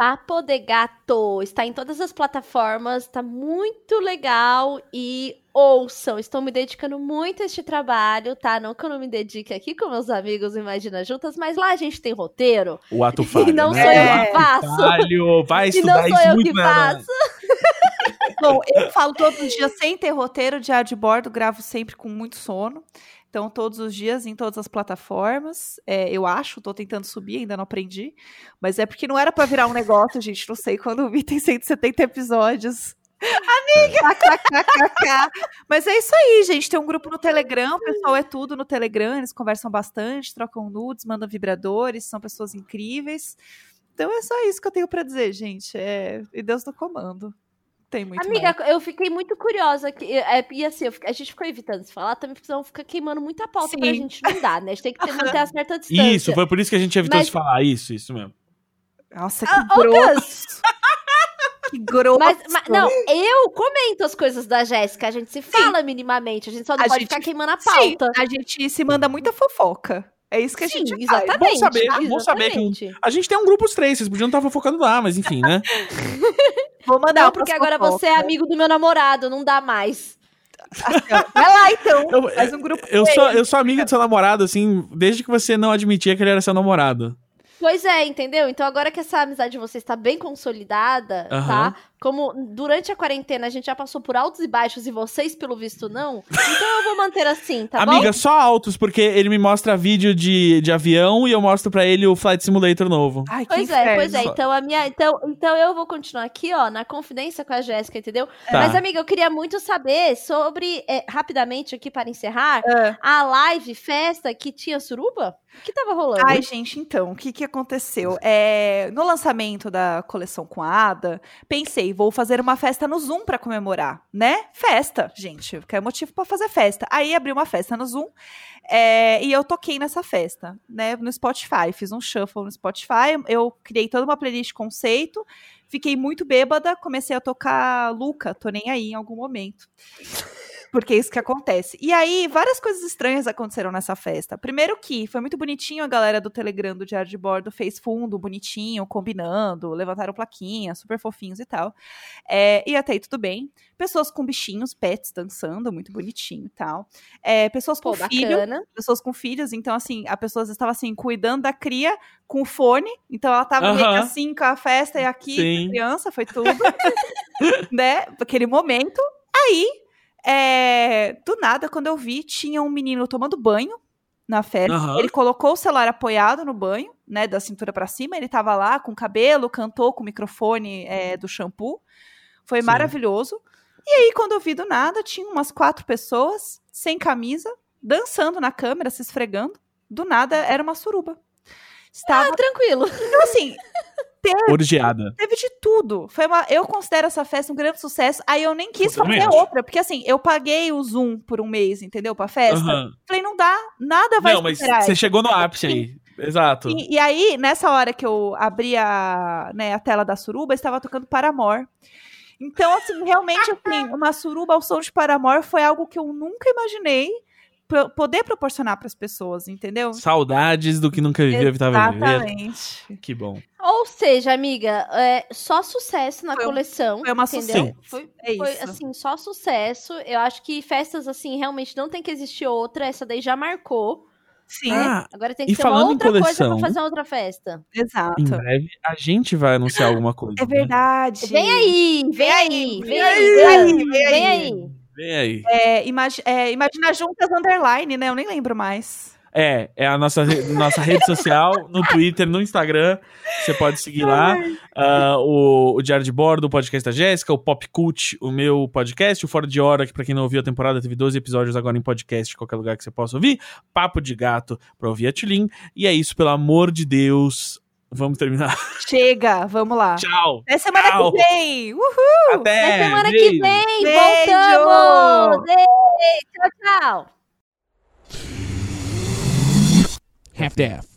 Speaker 3: Papo de Gato está em todas as plataformas, tá muito legal e ouçam, estou me dedicando muito a este trabalho, tá? Não que eu não me dedique aqui com meus amigos Imagina Juntas, mas lá a gente tem roteiro
Speaker 1: O ato falho.
Speaker 3: e não
Speaker 1: né?
Speaker 3: sou eu
Speaker 2: É.
Speaker 3: que faço.
Speaker 1: falho. Vai
Speaker 3: E não
Speaker 1: estudar
Speaker 3: sou
Speaker 1: isso
Speaker 3: eu
Speaker 1: muito
Speaker 3: que faço.
Speaker 2: Bom, eu falo todos os dias sem ter roteiro, diário de bordo, gravo sempre com muito sono. Então, todos os dias, em todas as plataformas. É, eu acho, tô tentando subir, ainda não aprendi. Mas é porque não era pra virar um negócio, gente. Não sei quando vi, tem 170 episódios. Amiga! KKKKK. Mas é isso aí, gente. Tem um grupo no Telegram, o pessoal é tudo no Telegram, eles conversam bastante, trocam nudes, mandam vibradores, são pessoas incríveis. Então é só isso que eu tenho pra dizer, gente. É... E Deus no comando. Tem muito mais.
Speaker 3: Amiga, eu fiquei muito curiosa. Que, é, e assim, eu a gente ficou evitando se falar, também porque senão fica queimando muita pauta pra
Speaker 2: Sim.
Speaker 3: gente não dar, né? A gente tem que ter, manter a certa distância.
Speaker 1: Isso, foi por isso que a gente evitou
Speaker 3: Mas-
Speaker 1: de falar. Isso, isso mesmo.
Speaker 2: Nossa, que
Speaker 3: Ah,
Speaker 2: grosso. que grosso.
Speaker 3: Mas, mas- não, eu comento as coisas da Jéssica, a gente se fala minimamente, a gente só não
Speaker 2: A
Speaker 3: pode
Speaker 2: gente-
Speaker 3: ficar queimando a
Speaker 2: Sim,
Speaker 3: pauta.
Speaker 2: a gente se manda muita fofoca. É isso que a
Speaker 3: Sim,
Speaker 2: gente faz.
Speaker 3: exatamente.
Speaker 1: Bom saber, bom saber que um-
Speaker 3: exatamente.
Speaker 1: A gente tem um grupo os três, vocês podiam estar fofocando lá, mas enfim, né?
Speaker 2: Vou mandar
Speaker 3: Não, porque agora você é amigo do meu namorado, não dá mais.
Speaker 2: Assim, Vai lá, então.
Speaker 1: Eu-
Speaker 2: Faz um grupo
Speaker 1: Eu sou, eu sou amigo do seu namorado, assim, desde que você não admitia que ele era seu namorado.
Speaker 3: Pois é, entendeu? Então agora que essa amizade de vocês está bem consolidada,
Speaker 1: Aham.
Speaker 3: tá? Como durante a quarentena a gente já passou por altos e baixos e vocês, pelo visto, não, então eu vou manter assim, tá
Speaker 1: Amiga,
Speaker 3: bom?
Speaker 1: só altos, porque ele me mostra vídeo de, de avião e eu mostro pra ele o Flight Simulator novo.
Speaker 2: Ai, que
Speaker 3: Pois é, pois é. Então a minha, então, então eu vou continuar aqui, ó, na confidência com a Jéssica, entendeu?
Speaker 1: Tá.
Speaker 3: Mas amiga, eu queria muito saber sobre é, rapidamente aqui para encerrar
Speaker 2: Ah.
Speaker 3: a live festa que tinha suruba. O que tava rolando?
Speaker 2: Ai, gente, então, o que, que aconteceu? É, no lançamento da coleção com a Ada, pensei, vou fazer uma festa no Zoom pra comemorar, né? Festa, gente, que é motivo pra fazer festa. Aí abri uma festa no Zoom é, e eu toquei nessa festa, né? No Spotify, fiz um shuffle no Spotify, eu criei toda uma playlist conceito, fiquei muito bêbada, comecei a tocar Luca, tô nem aí em algum momento. Porque é isso que acontece. E aí, várias coisas estranhas aconteceram nessa festa. Primeiro que foi muito bonitinho, a galera do Telegram do Diário de Bordo fez fundo bonitinho, combinando, levantaram plaquinha, super fofinhos e tal. É, e até aí tudo bem. Pessoas com bichinhos, pets dançando, muito bonitinho e tal. É, pessoas com
Speaker 3: Pô,
Speaker 2: filho,
Speaker 3: bacana.
Speaker 2: pessoas com filhos, então assim, a pessoa estava assim, cuidando da cria com o fone, então ela tava meio que
Speaker 1: Aham.
Speaker 2: assim com a festa e aqui,
Speaker 1: Sim.
Speaker 2: com a criança, foi tudo, né, aquele momento. Aí, é, do nada, quando eu vi, tinha um menino tomando banho na festa,
Speaker 1: Aham.
Speaker 2: ele colocou o celular apoiado no banho, né, da cintura pra cima, ele tava lá com o cabelo, cantou com o microfone é, do shampoo, foi
Speaker 1: Sim.
Speaker 2: maravilhoso. E aí, quando eu vi do nada, tinha umas quatro pessoas, sem camisa, dançando na câmera, se esfregando. Do nada, era uma suruba. Estava,
Speaker 3: Ah, tranquilo.
Speaker 2: então assim,
Speaker 1: Orgiada.
Speaker 2: teve de tudo. Foi uma, eu considero essa festa um grande sucesso. Aí eu nem quis
Speaker 1: Eu
Speaker 2: fazer outra, porque assim, eu paguei o Zoom por um mês, entendeu? Pra festa.
Speaker 1: Aham.
Speaker 2: Falei, não dá, nada vai
Speaker 1: Não, mas você chegou no ápice aí. Exato.
Speaker 2: E, e aí, nessa hora que eu abri a, né, a tela da suruba, estava tocando Paramore. Então, assim, realmente, assim, uma suruba ao som de Paramore foi algo que eu nunca imaginei pro- poder proporcionar para as pessoas, entendeu?
Speaker 1: Saudades do que nunca viveu, evitava viver.
Speaker 2: Exatamente.
Speaker 1: Que bom.
Speaker 3: Ou seja, amiga, é, só sucesso na
Speaker 2: Foi
Speaker 3: coleção.
Speaker 2: foi uma
Speaker 3: entendeu?
Speaker 2: sucesso.
Speaker 3: Foi,
Speaker 2: É
Speaker 3: foi, assim, só sucesso. Eu acho que festas, assim, realmente não tem que existir outra. Essa daí já marcou.
Speaker 2: Sim,
Speaker 1: Ah,
Speaker 3: Agora tem que ser uma outra coisa
Speaker 1: coleção-
Speaker 3: pra fazer outra festa.
Speaker 2: exato.
Speaker 1: Em breve a gente vai anunciar alguma coisa.
Speaker 2: É
Speaker 1: né?
Speaker 2: verdade.
Speaker 3: Vem aí, vem aí,
Speaker 2: aí,
Speaker 3: vem
Speaker 2: vem
Speaker 3: aí,
Speaker 2: aí,
Speaker 3: vem aí,
Speaker 2: vem
Speaker 3: vem
Speaker 2: aí.
Speaker 1: Vem aí.
Speaker 2: É, imagi- é, imagina juntas underline, né? Eu nem lembro mais.
Speaker 1: É, é a nossa, nossa rede social, no Twitter, no Instagram. Você pode seguir lá. Ah, o, o Diário de Bordo, o podcast da Jéssica, o Pop Cult, o meu podcast, o Fora de Hora, que pra quem não ouviu a temporada, teve 12 episódios agora em podcast, qualquer lugar que você possa ouvir. Papo de Gato pra ouvir a Tulin. E é isso, pelo amor de Deus. Vamos terminar.
Speaker 2: Chega, vamos lá.
Speaker 1: Tchau.
Speaker 2: Até semana
Speaker 1: Tchau.
Speaker 2: que vem! Uhul!
Speaker 1: Até.
Speaker 3: Até semana que
Speaker 1: beijo.
Speaker 3: vem,
Speaker 2: Beijo.
Speaker 3: voltamos! Ei, tchau, tchau!
Speaker 4: half-daff.